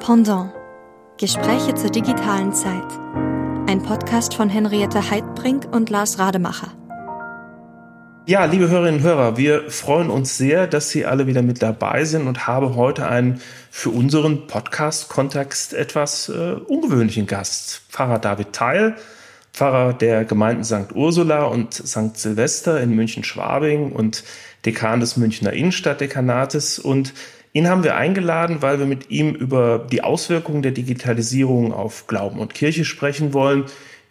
Pendant. Gespräche zur digitalen Zeit. Ein Podcast von Henriette Heidbrink und Lars Rademacher. Ja, liebe Hörerinnen und Hörer, wir freuen uns sehr, dass Sie alle wieder mit dabei sind und habe heute einen für unseren Podcast-Kontext etwas äh, ungewöhnlichen Gast. Pfarrer David Teil, Pfarrer der Gemeinden St. Ursula und St. Silvester in München-Schwabing und Dekan des Münchner Innenstadtdekanates und Ihn haben wir eingeladen, weil wir mit ihm über die Auswirkungen der Digitalisierung auf Glauben und Kirche sprechen wollen.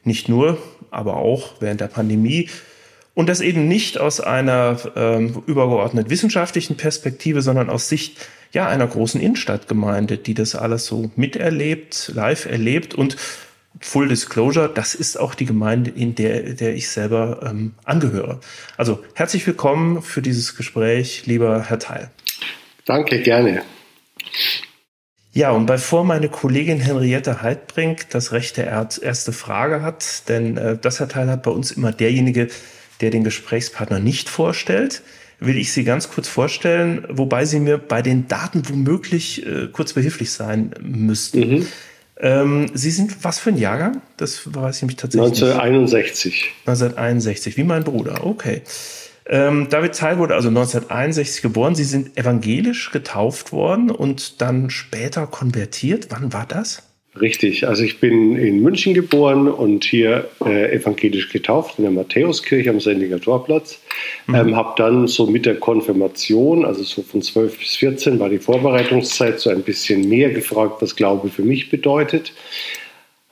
Nicht nur, aber auch während der Pandemie. Und das eben nicht aus einer ähm, übergeordnet wissenschaftlichen Perspektive, sondern aus Sicht ja, einer großen Innenstadtgemeinde, die das alles so miterlebt, live erlebt und Full Disclosure, das ist auch die Gemeinde, in der, der ich selber ähm, angehöre. Also herzlich willkommen für dieses Gespräch, lieber Herr Teil. Danke, gerne. Ja, und bevor meine Kollegin Henriette Heidbrink das Recht der erste Frage hat, denn äh, das Herr Teil hat bei uns immer derjenige, der den Gesprächspartner nicht vorstellt, will ich Sie ganz kurz vorstellen, wobei Sie mir bei den Daten womöglich äh, kurz behilflich sein müssten. Mhm. Ähm, Sie sind was für ein Jahrgang? Das weiß ich mich tatsächlich 1961. Nicht. 1961, wie mein Bruder, okay. Ähm, David Zeil wurde also 1961 geboren. Sie sind evangelisch getauft worden und dann später konvertiert. Wann war das? Richtig, also ich bin in München geboren und hier äh, evangelisch getauft in der Matthäuskirche am Sendlinger Torplatz. Mhm. Ähm, habe dann so mit der Konfirmation, also so von 12 bis 14 war die Vorbereitungszeit, so ein bisschen mehr gefragt, was Glaube für mich bedeutet.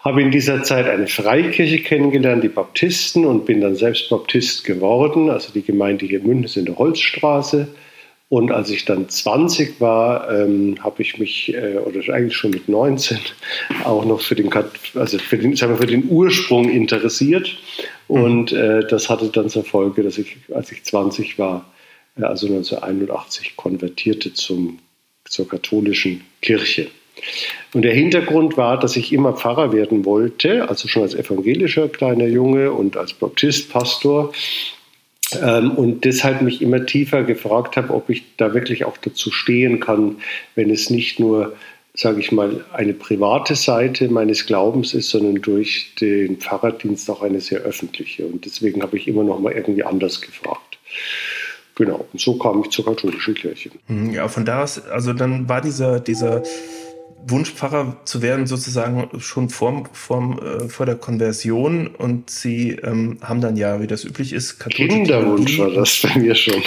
Habe in dieser Zeit eine Freikirche kennengelernt, die Baptisten, und bin dann selbst Baptist geworden. Also die Gemeinde hier in München ist in der Holzstraße. Und als ich dann 20 war, ähm, habe ich mich, äh, oder eigentlich schon mit 19, auch noch für den, also für den, sagen wir, für den Ursprung interessiert. Und äh, das hatte dann zur Folge, dass ich, als ich 20 war, äh, also 1981, konvertierte zum, zur katholischen Kirche. Und der Hintergrund war, dass ich immer Pfarrer werden wollte, also schon als evangelischer kleiner Junge und als Baptist, Pastor. Ähm, und deshalb mich immer tiefer gefragt habe, ob ich da wirklich auch dazu stehen kann, wenn es nicht nur, sage ich mal, eine private Seite meines Glaubens ist, sondern durch den Pfarrerdienst auch eine sehr öffentliche. Und deswegen habe ich immer noch mal irgendwie anders gefragt. Genau, und so kam ich zur katholischen Kirche. Hm, ja, von da aus, also dann war dieser, dieser Wunschpfarrer zu werden, sozusagen schon vor, vor, äh, vor der Konversion. Und sie ähm, haben dann ja, wie das üblich ist, katholische Kinderwunsch Theologie. war das bei mir schon.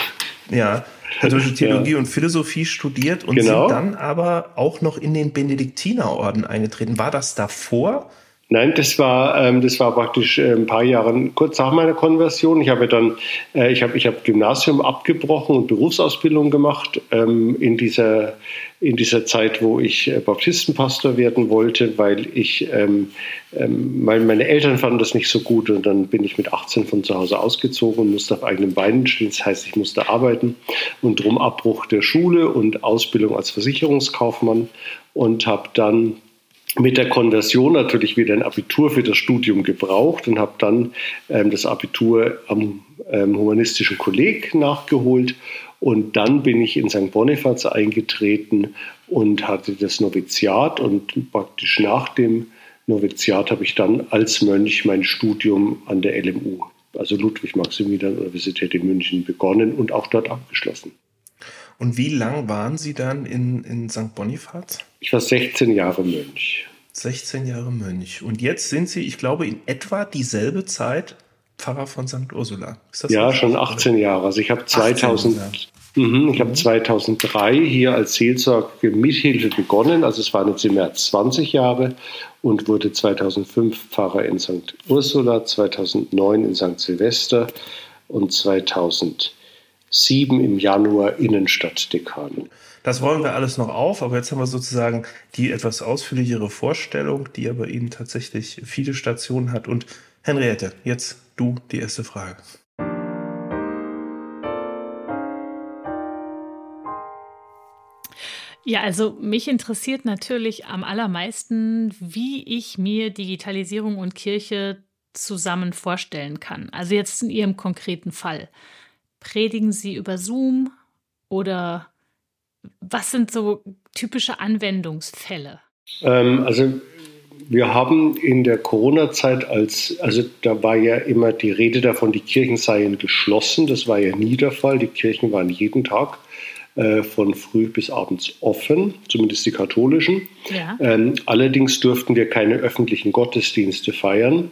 Ja, katholische Theologie ja. und Philosophie studiert und genau. sind dann aber auch noch in den Benediktinerorden eingetreten. War das davor? Nein, das war, ähm, das war praktisch äh, ein paar Jahre kurz nach meiner Konversion. Ich habe dann, äh, ich habe ich hab Gymnasium abgebrochen und Berufsausbildung gemacht ähm, in, dieser, in dieser Zeit, wo ich äh, Baptistenpastor werden wollte, weil ich, ähm, ähm, meine Eltern fanden das nicht so gut und dann bin ich mit 18 von zu Hause ausgezogen und musste auf eigenen Beinen stehen. Das heißt, ich musste arbeiten und drum Abbruch der Schule und Ausbildung als Versicherungskaufmann und habe dann mit der Konversion natürlich wieder ein Abitur für das Studium gebraucht und habe dann ähm, das Abitur am ähm, Humanistischen Kolleg nachgeholt. Und dann bin ich in St. Bonifaz eingetreten und hatte das Noviziat. Und praktisch nach dem Noviziat habe ich dann als Mönch mein Studium an der LMU, also Ludwig-Maximilian-Universität in München, begonnen und auch dort abgeschlossen. Und wie lang waren Sie dann in, in St. Bonifaz? Ich war 16 Jahre Mönch. 16 Jahre Mönch. Und jetzt sind Sie, ich glaube, in etwa dieselbe Zeit Pfarrer von St. Ursula. ja, schon 18 Jahre. Also ich habe 2000, mh, ich habe 2003 mhm. hier als Seelsorge Mithilfe begonnen. Also es waren jetzt im März 20 Jahre und wurde 2005 Pfarrer in St. Ursula, 2009 in St. Silvester und 2000 sieben im Januar Innenstadtdekan. Das wollen wir alles noch auf, aber jetzt haben wir sozusagen die etwas ausführlichere Vorstellung, die aber Ihnen tatsächlich viele Stationen hat. Und Henriette, jetzt du die erste Frage. Ja, also mich interessiert natürlich am allermeisten, wie ich mir Digitalisierung und Kirche zusammen vorstellen kann. Also jetzt in Ihrem konkreten Fall. Predigen Sie über Zoom oder was sind so typische Anwendungsfälle? Ähm, also wir haben in der Corona-Zeit als, also da war ja immer die Rede davon, die Kirchen seien geschlossen. Das war ja nie der Fall. Die Kirchen waren jeden Tag äh, von früh bis abends offen, zumindest die katholischen. Ja. Ähm, allerdings durften wir keine öffentlichen Gottesdienste feiern.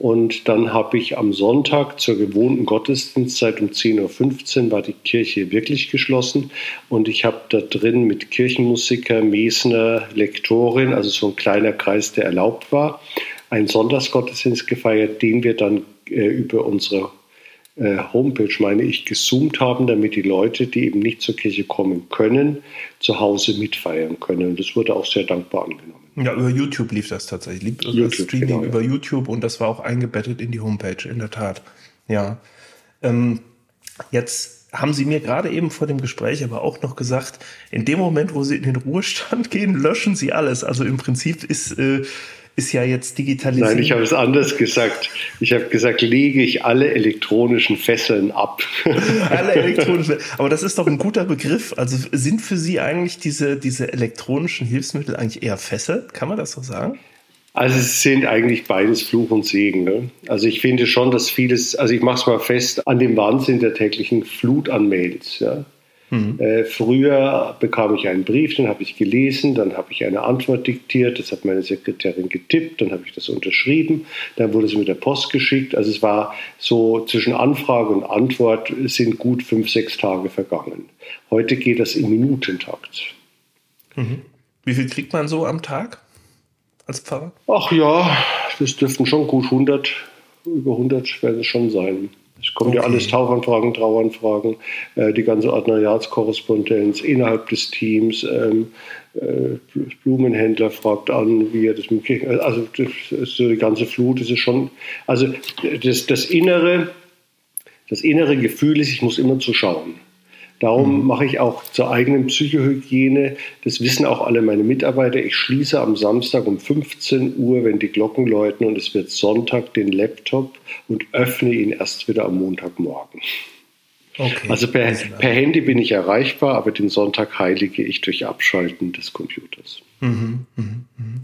Und dann habe ich am Sonntag zur gewohnten Gottesdienstzeit um 10.15 Uhr war die Kirche wirklich geschlossen. Und ich habe da drin mit Kirchenmusiker, Mesner, Lektorin, also so ein kleiner Kreis, der erlaubt war, einen Sonntagsgottesdienst gefeiert, den wir dann äh, über unsere äh, Homepage, meine ich, gesoomt haben, damit die Leute, die eben nicht zur Kirche kommen können, zu Hause mitfeiern können. Und das wurde auch sehr dankbar angenommen. Ja, über YouTube lief das tatsächlich. Lief YouTube, Streaming genau, über ja. YouTube und das war auch eingebettet in die Homepage, in der Tat. Ja. Ähm, jetzt haben Sie mir gerade eben vor dem Gespräch aber auch noch gesagt, in dem Moment, wo Sie in den Ruhestand gehen, löschen Sie alles. Also im Prinzip ist äh, ist ja jetzt digitalisiert. Nein, ich habe es anders gesagt. Ich habe gesagt, lege ich alle elektronischen Fesseln ab. alle elektronischen. Aber das ist doch ein guter Begriff. Also sind für Sie eigentlich diese, diese elektronischen Hilfsmittel eigentlich eher Fessel? Kann man das so sagen? Also es sind eigentlich beides Fluch und Segen. Ne? Also ich finde schon, dass vieles, also ich mache es mal fest, an dem Wahnsinn der täglichen Flut an Mails. Ja? Mhm. Äh, früher bekam ich einen Brief, den habe ich gelesen, dann habe ich eine Antwort diktiert, das hat meine Sekretärin getippt, dann habe ich das unterschrieben, dann wurde es mit der Post geschickt. Also es war so zwischen Anfrage und Antwort sind gut fünf, sechs Tage vergangen. Heute geht das im Minutentakt. Mhm. Wie viel kriegt man so am Tag als Pfarrer? Ach ja, das dürften schon gut 100, über 100 werden es schon sein. Es kommt okay. ja alles Taufanfragen, Trauanfragen, äh, die ganze Ordinariatskorrespondenz innerhalb des Teams. Ähm, äh, Blumenhändler fragt an, wie er das mit Kirchen, also das so die ganze Flut, das ist schon, also das, das innere, das innere Gefühl ist, ich muss immer zuschauen. Darum mhm. mache ich auch zur eigenen Psychohygiene, das wissen auch alle meine Mitarbeiter, ich schließe am Samstag um 15 Uhr, wenn die Glocken läuten und es wird Sonntag, den Laptop und öffne ihn erst wieder am Montagmorgen. Okay. Also per, per Handy bin ich erreichbar, aber den Sonntag heilige ich durch Abschalten des Computers. Mhm, mh, mh.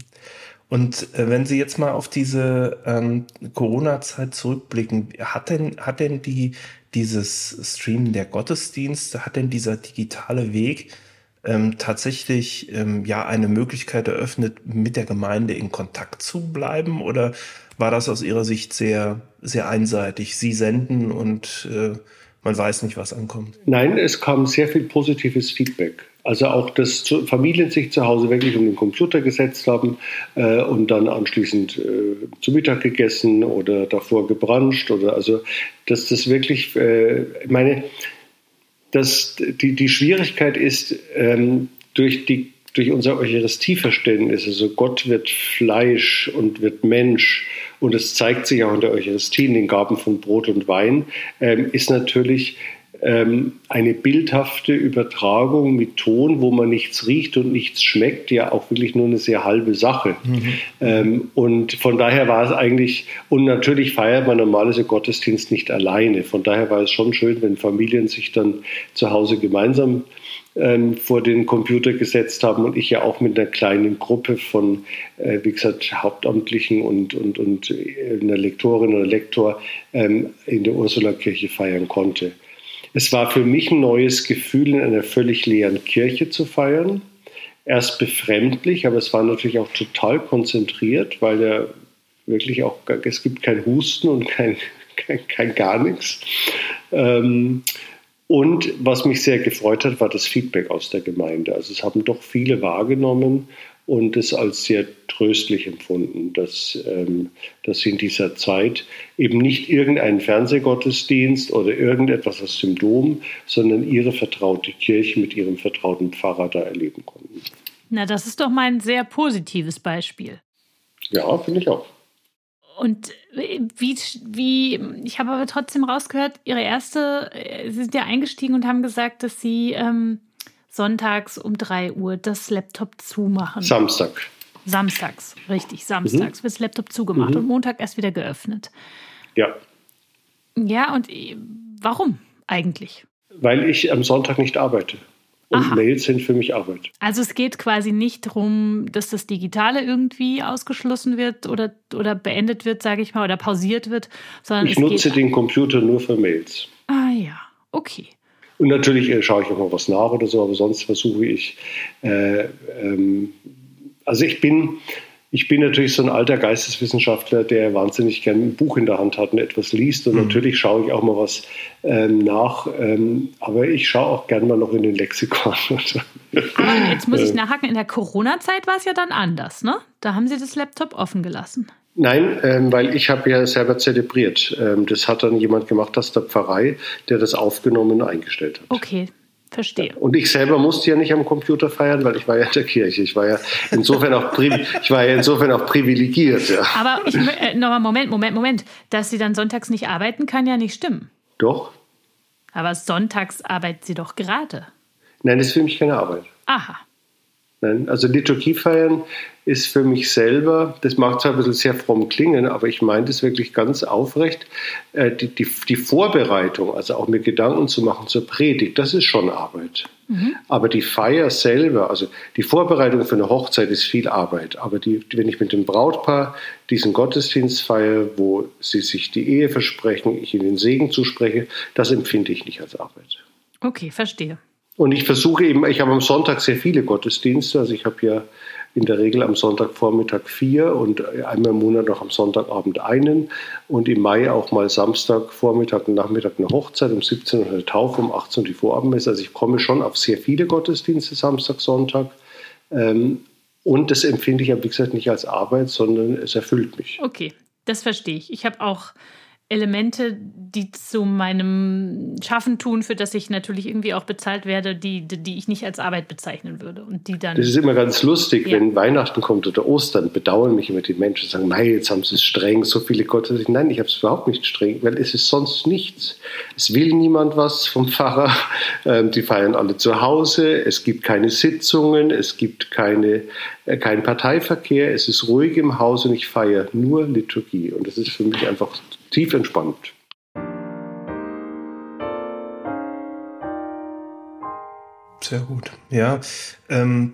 Und äh, wenn Sie jetzt mal auf diese ähm, Corona-Zeit zurückblicken, hat denn, hat denn die, dieses Streamen der Gottesdienste, hat denn dieser digitale Weg ähm, tatsächlich ähm, ja eine Möglichkeit eröffnet, mit der Gemeinde in Kontakt zu bleiben? Oder war das aus Ihrer Sicht sehr, sehr einseitig? Sie senden und äh, man weiß nicht, was ankommt. Nein, es kam sehr viel positives Feedback. Also auch, dass Familien sich zu Hause wirklich um den Computer gesetzt haben äh, und dann anschließend äh, zu Mittag gegessen oder davor gebranscht oder also, dass das wirklich, äh, meine, dass die, die Schwierigkeit ist, ähm, durch die durch unser Eucharistieverständnis, also Gott wird Fleisch und wird Mensch, und es zeigt sich auch in der Eucharistie, in den Gaben von Brot und Wein, ähm, ist natürlich eine bildhafte Übertragung mit Ton, wo man nichts riecht und nichts schmeckt, ja auch wirklich nur eine sehr halbe Sache. Mhm. Ähm, und von daher war es eigentlich, und natürlich feiert man normalerweise Gottesdienst nicht alleine. Von daher war es schon schön, wenn Familien sich dann zu Hause gemeinsam ähm, vor den Computer gesetzt haben und ich ja auch mit einer kleinen Gruppe von, äh, wie gesagt, Hauptamtlichen und, und, und äh, einer Lektorin oder Lektor ähm, in der Ursulakirche feiern konnte. Es war für mich ein neues Gefühl, in einer völlig leeren Kirche zu feiern. Erst befremdlich, aber es war natürlich auch total konzentriert, weil ja wirklich auch, es gibt kein Husten und kein, kein, kein gar nichts. Ähm, und was mich sehr gefreut hat, war das Feedback aus der Gemeinde. Also es haben doch viele wahrgenommen und es als sehr tröstlich empfunden, dass, ähm, dass sie in dieser Zeit eben nicht irgendeinen Fernsehgottesdienst oder irgendetwas aus dem Dom, sondern ihre vertraute Kirche mit ihrem vertrauten Pfarrer da erleben konnten. Na, das ist doch mal ein sehr positives Beispiel. Ja, finde ich auch. Und wie, wie, ich habe aber trotzdem rausgehört, Ihre erste, Sie sind ja eingestiegen und haben gesagt, dass Sie ähm, sonntags um 3 Uhr das Laptop zumachen. Samstag. Samstags, richtig, samstags mhm. wird das Laptop zugemacht mhm. und Montag erst wieder geöffnet. Ja. Ja, und warum eigentlich? Weil ich am Sonntag nicht arbeite. Und Aha. Mails sind für mich Arbeit. Also es geht quasi nicht darum, dass das Digitale irgendwie ausgeschlossen wird oder, oder beendet wird, sage ich mal, oder pausiert wird, sondern ich nutze den Computer nur für Mails. Ah ja, okay. Und natürlich äh, schaue ich auch mal was nach oder so, aber sonst versuche ich, äh, ähm, also ich bin, ich bin natürlich so ein alter Geisteswissenschaftler, der wahnsinnig gerne ein Buch in der Hand hat und etwas liest. Und mhm. natürlich schaue ich auch mal was ähm, nach. Ähm, aber ich schaue auch gerne mal noch in den Lexikon. aber jetzt muss ich ähm. nachhaken. In der Corona-Zeit war es ja dann anders, ne? Da haben Sie das Laptop offen gelassen. Nein, ähm, weil ich habe ja selber zelebriert. Ähm, das hat dann jemand gemacht aus der Pfarrei, der das aufgenommen und eingestellt hat. Okay, Verstehe. Und ich selber musste ja nicht am Computer feiern, weil ich war ja in der Kirche. Ich war ja insofern auch, ich war ja insofern auch privilegiert. Ja. Aber ich, äh, nochmal, Moment, Moment, Moment. Dass sie dann sonntags nicht arbeiten, kann ja nicht stimmen. Doch. Aber sonntags arbeitet sie doch gerade. Nein, das ist für mich keine Arbeit. Aha. Nein, also Liturgie feiern ist für mich selber, das mag zwar ein bisschen sehr fromm klingen, aber ich meine das wirklich ganz aufrecht, äh, die, die, die, Vorbereitung, also auch mir Gedanken zu machen zur Predigt, das ist schon Arbeit. Mhm. Aber die Feier selber, also die Vorbereitung für eine Hochzeit ist viel Arbeit. Aber die, wenn ich mit dem Brautpaar diesen Gottesdienst feiere, wo sie sich die Ehe versprechen, ich ihnen den Segen zuspreche, das empfinde ich nicht als Arbeit. Okay, verstehe. Und ich versuche eben, ich habe am Sonntag sehr viele Gottesdienste, also ich habe ja in der Regel am Sonntagvormittag vier und einmal im Monat noch am Sonntagabend einen und im Mai auch mal Samstagvormittag und Nachmittag eine Hochzeit, um 17 Uhr eine Taufe, um 18 Uhr die Vorabendmesse. Also ich komme schon auf sehr viele Gottesdienste Samstag, Sonntag. Ähm, und das empfinde ich ja, wie gesagt, nicht als Arbeit, sondern es erfüllt mich. Okay, das verstehe ich. Ich habe auch Elemente, die zu meinem Schaffen tun, für das ich natürlich irgendwie auch bezahlt werde, die, die ich nicht als Arbeit bezeichnen würde. Und die dann. Das ist immer ganz lustig, ja. wenn Weihnachten kommt oder Ostern, bedauern mich immer die Menschen, sagen, nein, jetzt haben sie es streng, so viele Gottes. Nein, ich habe es überhaupt nicht streng, weil es ist sonst nichts. Es will niemand was vom Pfarrer. Ähm, die feiern alle zu Hause. Es gibt keine Sitzungen, es gibt keine, äh, keinen Parteiverkehr. Es ist ruhig im Haus und ich feiere nur Liturgie. Und das ist für mich einfach tief entspannt. Sehr gut. Ja, ähm,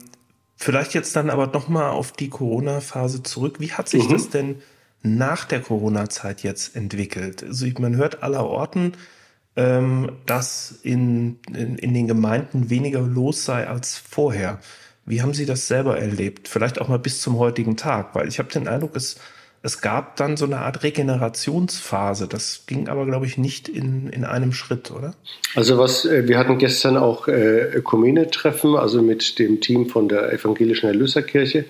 vielleicht jetzt dann aber noch mal auf die Corona-Phase zurück. Wie hat sich mhm. das denn nach der Corona-Zeit jetzt entwickelt? Also man hört aller Orten, ähm, dass in, in, in den Gemeinden weniger los sei als vorher. Wie haben Sie das selber erlebt? Vielleicht auch mal bis zum heutigen Tag, weil ich habe den Eindruck, es es gab dann so eine Art Regenerationsphase. Das ging aber, glaube ich, nicht in, in einem Schritt, oder? Also was, äh, wir hatten gestern auch äh, Ökumene-Treffen, also mit dem Team von der evangelischen Erlöserkirche.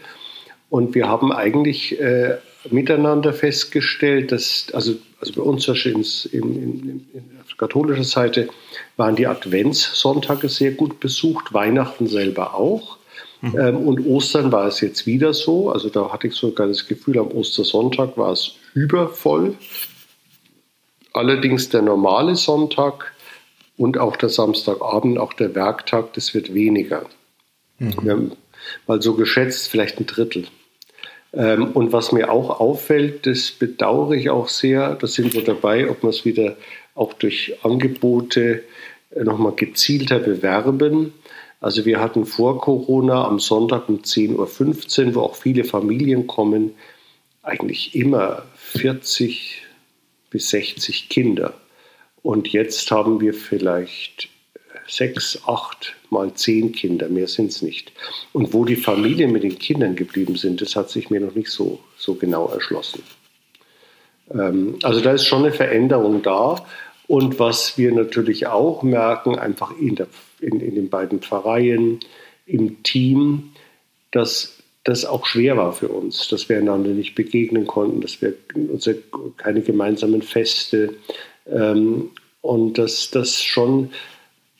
Und wir haben eigentlich äh, miteinander festgestellt, dass, also, also bei uns in, in, in, auf katholischer Seite waren die Adventssonntage sehr gut besucht, Weihnachten selber auch. Mhm. Ähm, und Ostern war es jetzt wieder so. Also da hatte ich sogar das Gefühl, am Ostersonntag war es übervoll. Allerdings der normale Sonntag und auch der Samstagabend, auch der Werktag, das wird weniger. Mhm. Wir haben mal so geschätzt, vielleicht ein Drittel. Ähm, und was mir auch auffällt, das bedauere ich auch sehr, da sind wir dabei, ob wir es wieder auch durch Angebote nochmal gezielter bewerben. Also wir hatten vor Corona am Sonntag um 10.15 Uhr, wo auch viele Familien kommen, eigentlich immer 40 bis 60 Kinder. Und jetzt haben wir vielleicht sechs, acht mal zehn Kinder, mehr sind es nicht. Und wo die Familien mit den Kindern geblieben sind, das hat sich mir noch nicht so, so genau erschlossen. Ähm, also da ist schon eine Veränderung da. Und was wir natürlich auch merken, einfach in, der, in, in den beiden Pfarreien, im Team, dass das auch schwer war für uns, dass wir einander nicht begegnen konnten, dass wir unsere, keine gemeinsamen Feste ähm, und dass das schon,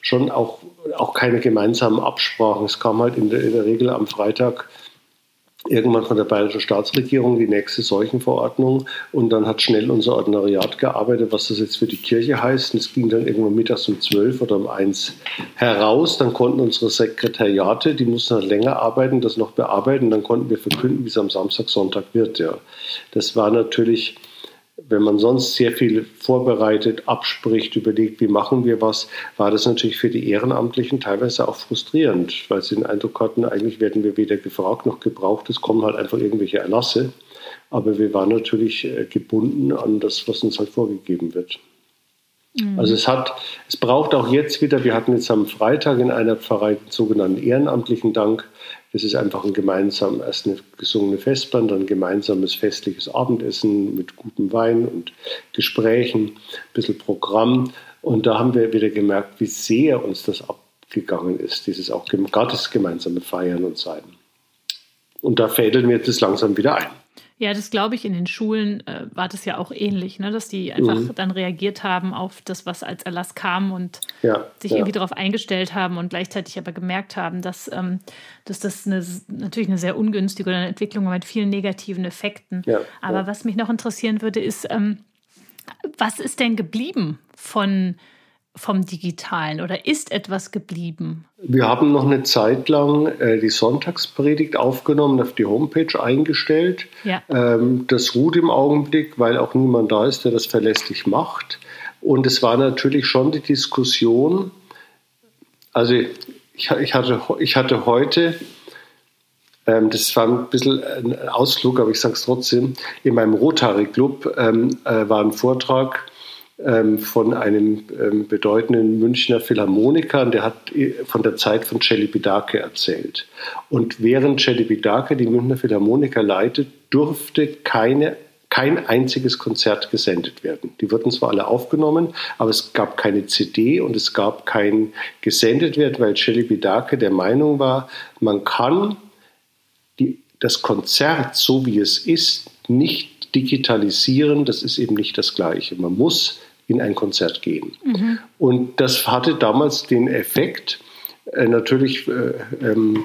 schon auch, auch keine gemeinsamen Absprachen. Es kam halt in der, in der Regel am Freitag irgendwann von der bayerischen Staatsregierung die nächste Seuchenverordnung und dann hat schnell unser Ordinariat gearbeitet, was das jetzt für die Kirche heißt. Und es ging dann irgendwann mittags um zwölf oder um eins heraus. Dann konnten unsere Sekretariate, die mussten halt länger arbeiten, das noch bearbeiten. Dann konnten wir verkünden, wie es am Samstag, Sonntag wird. Ja. Das war natürlich wenn man sonst sehr viel vorbereitet, abspricht, überlegt, wie machen wir was, war das natürlich für die Ehrenamtlichen teilweise auch frustrierend, weil sie den Eindruck hatten, eigentlich werden wir weder gefragt noch gebraucht, es kommen halt einfach irgendwelche Erlasse. Aber wir waren natürlich äh, gebunden an das, was uns halt vorgegeben wird. Mhm. Also es hat, es braucht auch jetzt wieder, wir hatten jetzt am Freitag in einer Pfarrei den sogenannten ehrenamtlichen Dank. Das ist einfach ein gemeinsam, erst eine gesungene Festband, dann ein gemeinsames festliches Abendessen mit gutem Wein und Gesprächen, ein bisschen Programm. Und da haben wir wieder gemerkt, wie sehr uns das abgegangen ist, dieses auch Gottes gemeinsame Feiern und Sein. Und da fädeln wir das langsam wieder ein. Ja, das glaube ich, in den Schulen äh, war das ja auch ähnlich, ne? dass die einfach mhm. dann reagiert haben auf das, was als Erlass kam und ja, sich ja. irgendwie darauf eingestellt haben und gleichzeitig aber gemerkt haben, dass, ähm, dass das eine, natürlich eine sehr ungünstige eine Entwicklung mit vielen negativen Effekten. Ja, aber was mich noch interessieren würde, ist, ähm, was ist denn geblieben von vom Digitalen oder ist etwas geblieben? Wir haben noch eine Zeit lang äh, die Sonntagspredigt aufgenommen, auf die Homepage eingestellt. Ja. Ähm, das ruht im Augenblick, weil auch niemand da ist, der das verlässlich macht. Und es war natürlich schon die Diskussion, also ich, ich, hatte, ich hatte heute, ähm, das war ein bisschen ein Ausflug, aber ich sage es trotzdem, in meinem Rotary Club ähm, äh, war ein Vortrag von einem ähm, bedeutenden Münchner Philharmoniker, der hat äh, von der Zeit von Celi Bidake erzählt. Und während Celi Bidake die Münchner Philharmoniker leitet, durfte keine kein einziges Konzert gesendet werden. Die wurden zwar alle aufgenommen, aber es gab keine CD und es gab kein gesendet werden, weil Celi Bidake der Meinung war, man kann die, das Konzert, so wie es ist, nicht digitalisieren, das ist eben nicht das Gleiche. Man muss in ein Konzert gehen. Mhm. Und das hatte damals den Effekt, äh, natürlich äh, ähm,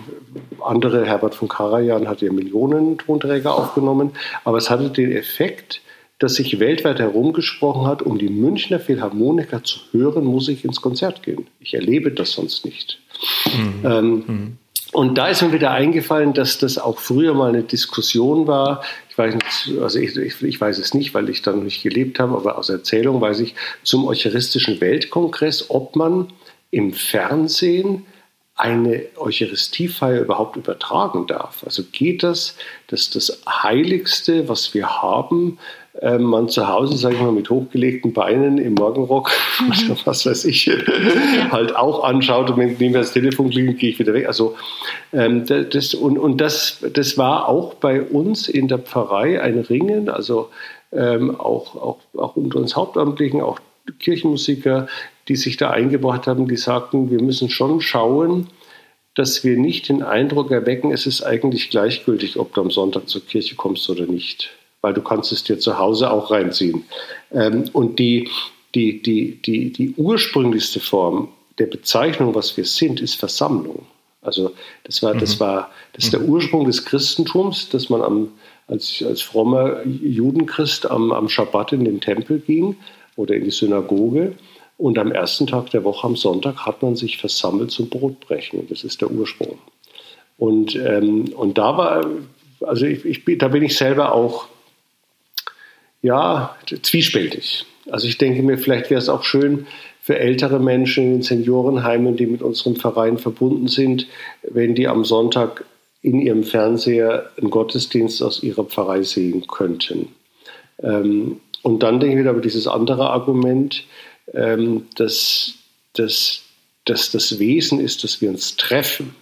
andere, Herbert von Karajan hat ja Millionen Tonträger aufgenommen, aber es hatte den Effekt, dass sich weltweit herumgesprochen hat, um die Münchner Philharmoniker zu hören, muss ich ins Konzert gehen. Ich erlebe das sonst nicht. Mhm. Ähm, mhm. Und da ist mir wieder eingefallen, dass das auch früher mal eine Diskussion war. Ich weiß nicht, also ich, ich, ich weiß es nicht, weil ich da noch nicht gelebt habe, aber aus Erzählung weiß ich zum Eucharistischen Weltkongress, ob man im Fernsehen eine Eucharistiefeier überhaupt übertragen darf. Also geht das, dass das Heiligste, was wir haben, ähm, man zu Hause, sage ich mal, mit hochgelegten Beinen im Morgenrock, mhm. was weiß ich, ja. halt auch anschaut und wenn neben das Telefon klingelt, gehe ich wieder weg. Also ähm, das, und, und das, das war auch bei uns in der Pfarrei ein Ringen, also ähm, auch, auch, auch unter uns Hauptamtlichen, auch Kirchenmusiker, die sich da eingebracht haben, die sagten, wir müssen schon schauen, dass wir nicht den Eindruck erwecken, es ist eigentlich gleichgültig, ob du am Sonntag zur Kirche kommst oder nicht, weil du kannst es dir zu Hause auch reinziehen. Ähm, und die, die, die, die, die ursprünglichste Form der Bezeichnung, was wir sind, ist Versammlung. Also das war, das mhm. war, das ist der Ursprung des Christentums, dass man am, als, als frommer Judenchrist am, am Schabbat in den Tempel ging oder in die Synagoge und am ersten Tag der Woche, am Sonntag, hat man sich versammelt zum Brotbrechen. Das ist der Ursprung. Und, ähm, und da war, also ich, ich, da bin ich selber auch, ja, zwiespältig. Also ich denke mir, vielleicht wäre es auch schön für ältere Menschen in den Seniorenheimen, die mit unserem Verein verbunden sind, wenn die am Sonntag in ihrem Fernseher einen Gottesdienst aus ihrer Pfarrei sehen könnten. Ähm, und dann denke ich wieder über dieses andere Argument, ähm, dass, dass, dass das Wesen ist, dass wir uns treffen,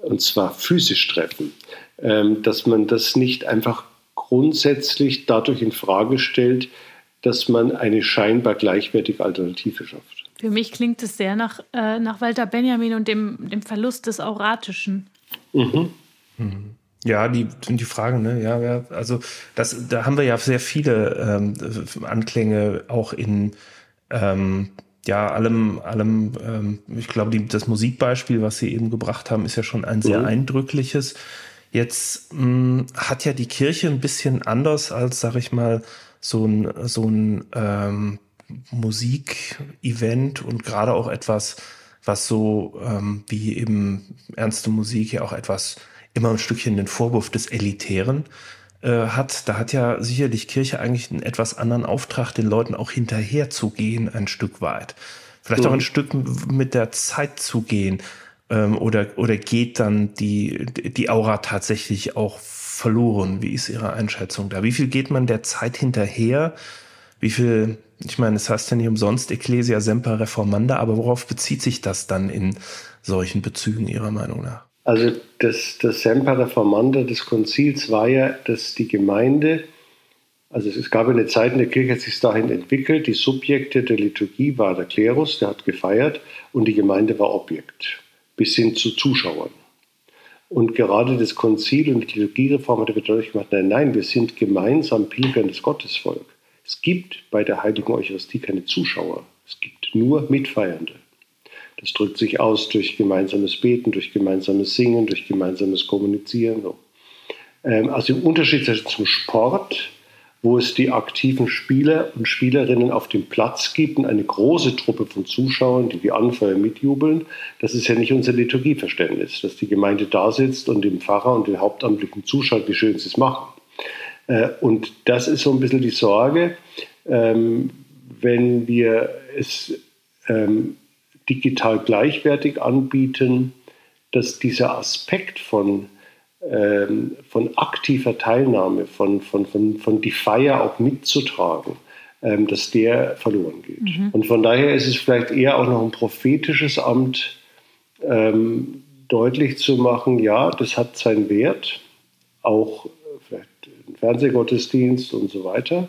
und zwar physisch treffen, ähm, dass man das nicht einfach grundsätzlich dadurch in Frage stellt, dass man eine scheinbar gleichwertige Alternative schafft. Für mich klingt es sehr nach, äh, nach Walter Benjamin und dem, dem Verlust des Auratischen. Mhm. Mhm. Ja, die die Fragen, ne? Ja, ja, also das, da haben wir ja sehr viele ähm, Anklänge auch in ähm, ja, allem, allem, ähm, ich glaube, die, das Musikbeispiel, was Sie eben gebracht haben, ist ja schon ein sehr ja. eindrückliches. Jetzt mh, hm, hat ja die Kirche ein bisschen anders als, sag ich mal, so ein, so ein ähm, Musikevent und gerade auch etwas, was so ähm, wie eben ernste Musik ja auch etwas immer ein Stückchen den Vorwurf des Elitären äh, hat, da hat ja sicherlich Kirche eigentlich einen etwas anderen Auftrag, den Leuten auch hinterher zu gehen, ein Stück weit. Vielleicht mhm. auch ein Stück mit der Zeit zu gehen. Ähm, oder, oder geht dann die, die Aura tatsächlich auch verloren? Wie ist Ihre Einschätzung da? Wie viel geht man der Zeit hinterher? Wie viel, ich meine, es heißt ja nicht umsonst Ecclesia Semper Reformanda, aber worauf bezieht sich das dann in solchen Bezügen Ihrer Meinung nach? Also das, das Semper Reformanda des Konzils war ja, dass die Gemeinde, also es gab eine Zeit in der Kirche, hat sich dahin entwickelt, die Subjekte der Liturgie war der Klerus, der hat gefeiert und die Gemeinde war Objekt, bis hin zu Zuschauern. Und gerade das Konzil und die Liturgiereform hat deutlich gemacht, nein, nein, wir sind gemeinsam pilgerndes Gottesvolk. Es gibt bei der heiligen Eucharistie keine Zuschauer, es gibt nur Mitfeiernde. Das drückt sich aus durch gemeinsames Beten, durch gemeinsames Singen, durch gemeinsames Kommunizieren. Ähm, also im Unterschied zum Sport, wo es die aktiven Spieler und Spielerinnen auf dem Platz gibt und eine große Truppe von Zuschauern, die wie Anfeuer mitjubeln, das ist ja nicht unser Liturgieverständnis, dass die Gemeinde da sitzt und dem Pfarrer und den Hauptamtlichen zuschaut, wie schön sie es machen. Äh, und das ist so ein bisschen die Sorge, ähm, wenn wir es ähm, digital gleichwertig anbieten, dass dieser Aspekt von, ähm, von aktiver Teilnahme, von, von, von, von die Feier auch mitzutragen, ähm, dass der verloren geht. Mhm. Und von daher ist es vielleicht eher auch noch ein prophetisches Amt, ähm, deutlich zu machen, ja, das hat seinen Wert, auch vielleicht ein Fernsehgottesdienst und so weiter.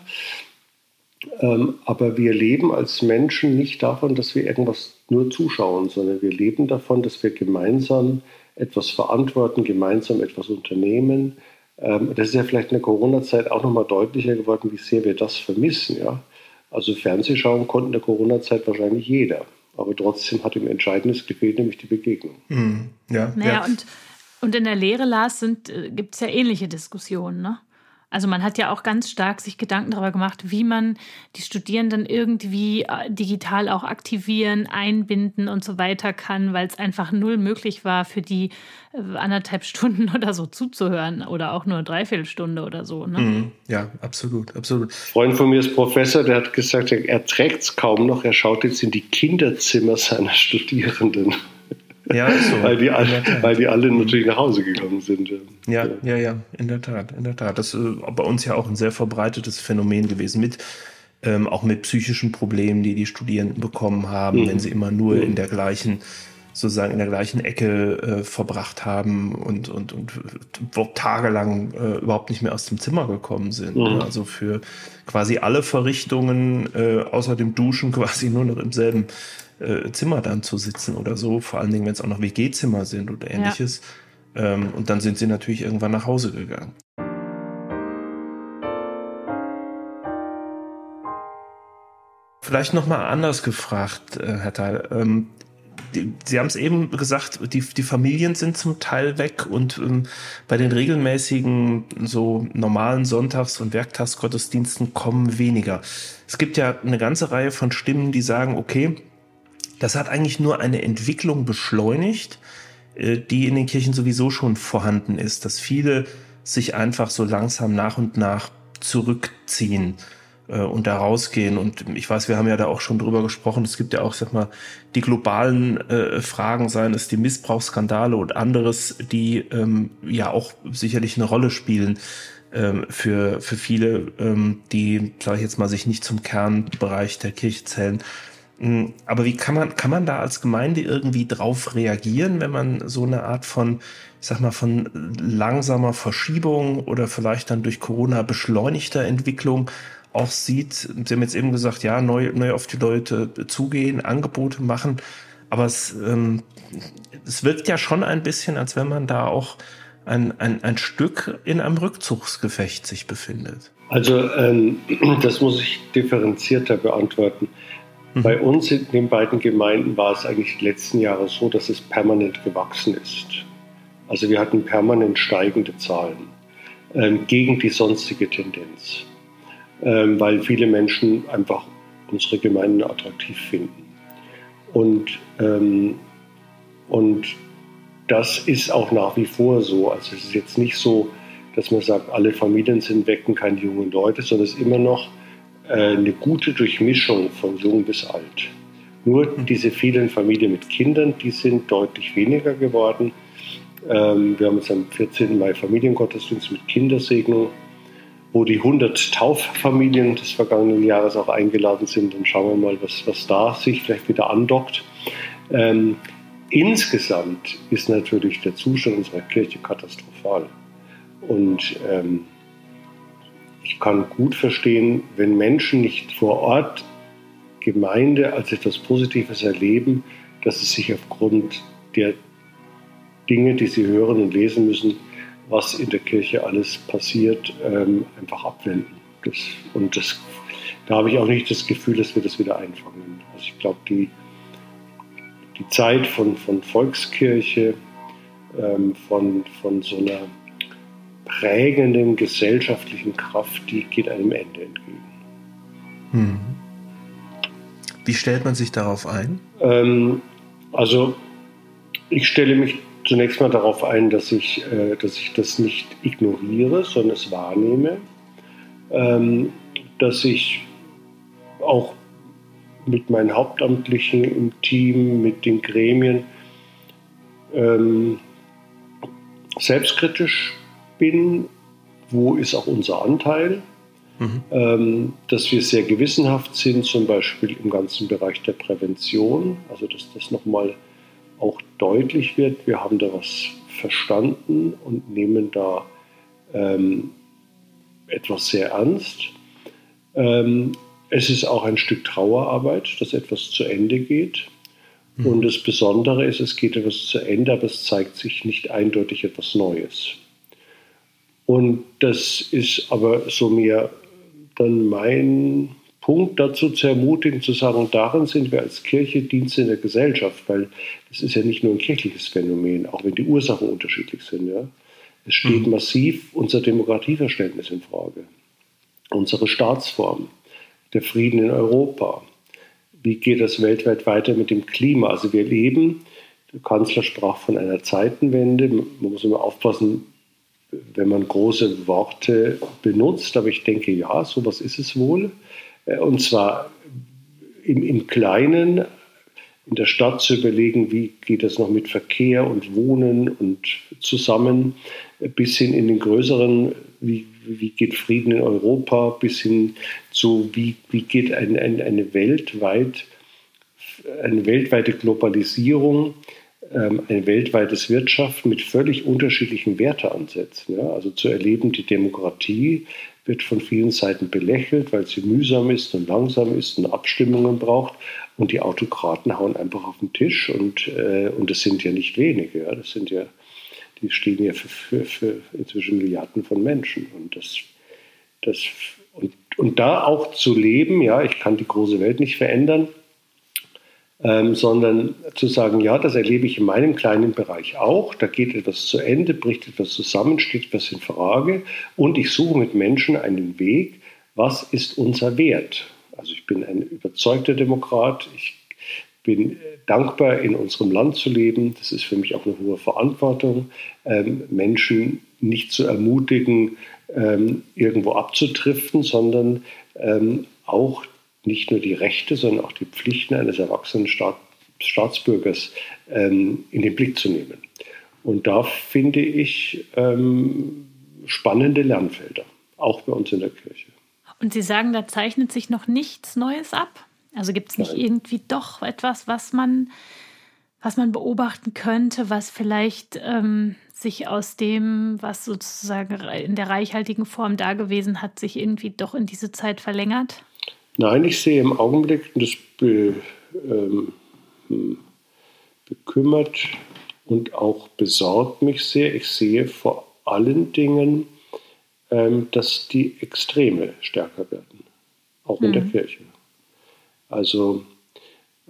Ähm, aber wir leben als Menschen nicht davon, dass wir irgendwas nur zuschauen, sondern wir leben davon, dass wir gemeinsam etwas verantworten, gemeinsam etwas unternehmen. Ähm, das ist ja vielleicht in der Corona-Zeit auch nochmal deutlicher geworden, wie sehr wir das vermissen. Ja? Also Fernsehschauen konnte in der Corona-Zeit wahrscheinlich jeder. Aber trotzdem hat ihm Entscheidendes gefehlt, nämlich die Begegnung. Mhm. Ja, naja, ja. Und, und in der Lehre, Lars, äh, gibt es ja ähnliche Diskussionen. Ne? Also man hat ja auch ganz stark sich Gedanken darüber gemacht, wie man die Studierenden irgendwie äh, digital auch aktivieren, einbinden und so weiter kann, weil es einfach null möglich war, für die äh, anderthalb Stunden oder so zuzuhören oder auch nur dreiviertel Stunde oder so. Ne? Mhm. Ja, absolut, absolut. Ein Freund von mir ist Professor, der hat gesagt, er trägt es kaum noch, er schaut jetzt in die Kinderzimmer seiner Studierenden. Ja, so. weil, die alle, weil die alle natürlich nach Hause gegangen sind. Ja, ja, ja, in der Tat, in der Tat. Das ist äh, bei uns ja auch ein sehr verbreitetes Phänomen gewesen mit ähm, auch mit psychischen Problemen, die die Studierenden bekommen haben, mhm. wenn sie immer nur mhm. in der gleichen sozusagen in der gleichen Ecke äh, verbracht haben und, und, und tagelang äh, überhaupt nicht mehr aus dem Zimmer gekommen sind. Mhm. Also für quasi alle Verrichtungen äh, außer dem Duschen quasi nur noch im selben äh, Zimmer dann zu sitzen oder so, vor allen Dingen, wenn es auch noch WG-Zimmer sind oder ähnliches. Ja. Ähm, und dann sind sie natürlich irgendwann nach Hause gegangen. Vielleicht nochmal anders gefragt, äh, Herr Teil. Ähm, die, Sie haben es eben gesagt, die, die Familien sind zum Teil weg und ähm, bei den regelmäßigen, so normalen Sonntags- und Werktagsgottesdiensten kommen weniger. Es gibt ja eine ganze Reihe von Stimmen, die sagen, okay, das hat eigentlich nur eine Entwicklung beschleunigt, äh, die in den Kirchen sowieso schon vorhanden ist, dass viele sich einfach so langsam nach und nach zurückziehen äh, und da rausgehen. Und ich weiß, wir haben ja da auch schon drüber gesprochen. Es gibt ja auch, sag mal, die globalen äh, Fragen, seien es die Missbrauchsskandale und anderes, die ähm, ja auch sicherlich eine Rolle spielen ähm, für, für viele, ähm, die, sage ich jetzt mal, sich nicht zum Kernbereich der Kirche zählen. Hm, aber wie kann man, kann man da als Gemeinde irgendwie drauf reagieren, wenn man so eine Art von, ich sag mal, von langsamer Verschiebung oder vielleicht dann durch Corona beschleunigter Entwicklung auch sieht? Sie haben jetzt eben gesagt, ja, neu, neu auf die Leute zugehen, Angebote machen. Aber es, ähm, es wirkt ja schon ein bisschen, als wenn man da auch ein, ein, ein Stück in einem Rückzugsgefecht sich befindet. Also ähm, das muss ich differenzierter beantworten. Mhm. Bei uns in den beiden Gemeinden war es eigentlich die letzten Jahre so, dass es permanent gewachsen ist. Also wir hatten permanent steigende Zahlen ähm, gegen die sonstige Tendenz, ähm, weil viele Menschen einfach unsere Gemeinden attraktiv finden. Und, ähm, und das ist auch nach wie vor so. Also es ist jetzt nicht so, dass man sagt, alle Familien sind weg und keine jungen Leute, sondern es ist immer noch eine gute Durchmischung von jung bis alt. Nur diese vielen Familien mit Kindern, die sind deutlich weniger geworden. Ähm, wir haben jetzt am 14. Mai Familiengottesdienst mit Kindersegnung, wo die 100 Tauffamilien des vergangenen Jahres auch eingeladen sind. Dann schauen wir mal, was, was da sich vielleicht wieder andockt. Ähm, insgesamt ist natürlich der Zustand unserer Kirche katastrophal. Und ähm, ich kann gut verstehen, wenn Menschen nicht vor Ort Gemeinde als etwas Positives erleben, dass sie sich aufgrund der Dinge, die sie hören und lesen müssen, was in der Kirche alles passiert, ähm, einfach abwenden. Das, und das, da habe ich auch nicht das Gefühl, dass wir das wieder einfangen. Also ich glaube, die, die Zeit von, von Volkskirche, ähm, von, von so einer prägenden gesellschaftlichen Kraft, die geht einem Ende entgegen. Hm. Wie stellt man sich darauf ein? Ähm, also ich stelle mich zunächst mal darauf ein, dass ich, äh, dass ich das nicht ignoriere, sondern es wahrnehme, ähm, dass ich auch mit meinen Hauptamtlichen im Team, mit den Gremien ähm, selbstkritisch bin. Wo ist auch unser Anteil? Mhm. Ähm, dass wir sehr gewissenhaft sind, zum Beispiel im ganzen Bereich der Prävention, also dass das nochmal auch deutlich wird, wir haben da was verstanden und nehmen da ähm, etwas sehr ernst. Ähm, es ist auch ein Stück Trauerarbeit, dass etwas zu Ende geht. Mhm. Und das Besondere ist, es geht etwas zu Ende, aber es zeigt sich nicht eindeutig etwas Neues. Und das ist aber so mehr dann mein Punkt dazu zu ermutigen, zu sagen, darin sind wir als Kirche Dienste in der Gesellschaft, weil das ist ja nicht nur ein kirchliches Phänomen, auch wenn die Ursachen unterschiedlich sind. Ja. Es steht mhm. massiv unser Demokratieverständnis in Frage, unsere Staatsform, der Frieden in Europa. Wie geht es weltweit weiter mit dem Klima? Also wir leben, der Kanzler sprach von einer Zeitenwende. Man muss immer aufpassen, wenn man große Worte benutzt, aber ich denke, ja, sowas ist es wohl. Äh, und zwar im, im Kleinen, in der Stadt zu überlegen, wie geht das noch mit Verkehr und Wohnen und zusammen, bis hin in den größeren, wie, wie geht Frieden in Europa, bis hin zu, wie, wie geht ein, ein, eine, weltweit, eine weltweite Globalisierung ähm, ein weltweites Wirtschaften mit völlig unterschiedlichen Werteansätzen. Ja? Also zu erleben, die Demokratie wird von vielen Seiten belächelt, weil sie mühsam ist und langsam ist und Abstimmungen braucht. Und die Autokraten hauen einfach auf den Tisch. Und, äh, und das sind ja nicht wenige. Ja? Das sind ja, die stehen ja für, für, für inzwischen Milliarden von Menschen. Und das, das und, und da auch zu leben, ja, ich kann die große Welt nicht verändern, ähm, sondern zu sagen, ja, das erlebe ich in meinem kleinen Bereich auch. Da geht etwas zu Ende, bricht etwas zusammen, steht etwas in Frage und ich suche mit Menschen einen Weg, was ist unser Wert? Also ich bin ein überzeugter Demokrat, ich bin dankbar, in unserem Land zu leben. Das ist für mich auch eine hohe Verantwortung, ähm, Menschen nicht zu ermutigen, ähm, irgendwo abzutriften, sondern ähm, auch nicht nur die Rechte, sondern auch die Pflichten eines erwachsenen Staat, Staatsbürgers ähm, in den Blick zu nehmen. Und da finde ich ähm, spannende Lernfelder, auch bei uns in der Kirche. Und Sie sagen, da zeichnet sich noch nichts Neues ab? Also gibt es nicht Nein. irgendwie doch etwas, was man, was man beobachten könnte, was vielleicht ähm, sich aus dem, was sozusagen in der reichhaltigen Form da gewesen hat, sich irgendwie doch in diese Zeit verlängert? Nein, ich sehe im Augenblick, und das be, ähm, hm, bekümmert und auch besorgt mich sehr, ich sehe vor allen Dingen, ähm, dass die Extreme stärker werden, auch in der mhm. Kirche. Also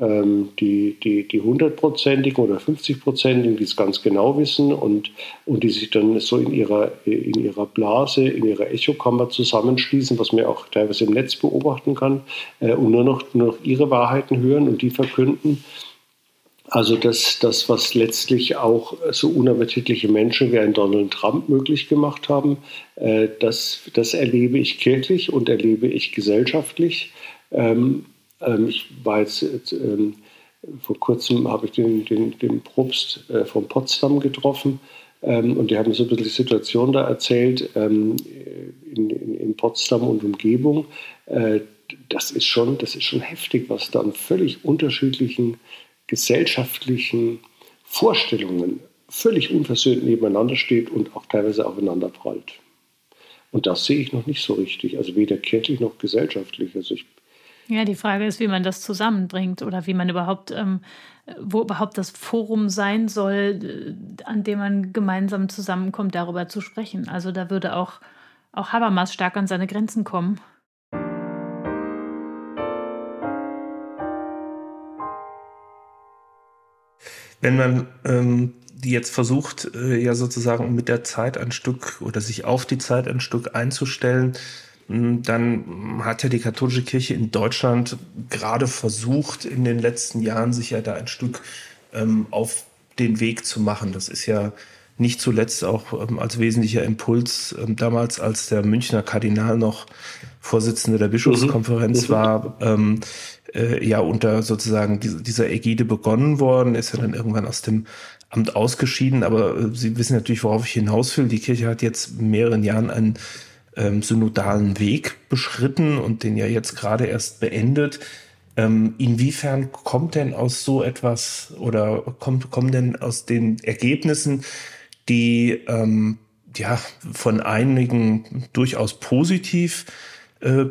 die, die, die 100-prozentigen oder 50-prozentigen, die es ganz genau wissen und, und die sich dann so in ihrer, in ihrer Blase, in ihrer Echokammer zusammenschließen, was man auch teilweise im Netz beobachten kann, äh, und nur noch, nur noch ihre Wahrheiten hören und die verkünden. Also das, das, was letztlich auch so unappetitliche Menschen wie ein Donald Trump möglich gemacht haben, äh, das, das erlebe ich kirchlich und erlebe ich gesellschaftlich. Ähm, ähm, ich war jetzt, ähm, vor kurzem habe ich den, den, den Propst äh, von Potsdam getroffen ähm, und die haben so ein bisschen die Situation da erzählt ähm, in, in, in, Potsdam und Umgebung. Äh, das ist schon, das ist schon heftig, was da an völlig unterschiedlichen gesellschaftlichen Vorstellungen völlig unversöhnt nebeneinander steht und auch teilweise aufeinander prallt. Und das sehe ich noch nicht so richtig, also weder kirchlich noch gesellschaftlich. Also ich ja, die Frage ist, wie man das zusammenbringt oder wie man überhaupt, ähm, wo überhaupt das Forum sein soll, äh, an dem man gemeinsam zusammenkommt, darüber zu sprechen. Also da würde auch, auch Habermas stark an seine Grenzen kommen. Wenn man ähm, jetzt versucht, äh, ja sozusagen mit der Zeit ein Stück oder sich auf die Zeit ein Stück einzustellen, dann hat ja die katholische Kirche in Deutschland gerade versucht, in den letzten Jahren sich ja da ein Stück ähm, auf den Weg zu machen. Das ist ja nicht zuletzt auch ähm, als wesentlicher Impuls ähm, damals, als der Münchner Kardinal noch Vorsitzender der Bischofskonferenz mhm. war, ähm, äh, ja unter sozusagen dieser Ägide begonnen worden, ist ja dann irgendwann aus dem Amt ausgeschieden, aber äh, Sie wissen natürlich, worauf ich hinaus will. Die Kirche hat jetzt in mehreren Jahren einen ähm, synodalen Weg beschritten und den ja jetzt gerade erst beendet. Ähm, inwiefern kommt denn aus so etwas oder kommt, kommen denn aus den Ergebnissen, die ähm, ja von einigen durchaus positiv äh,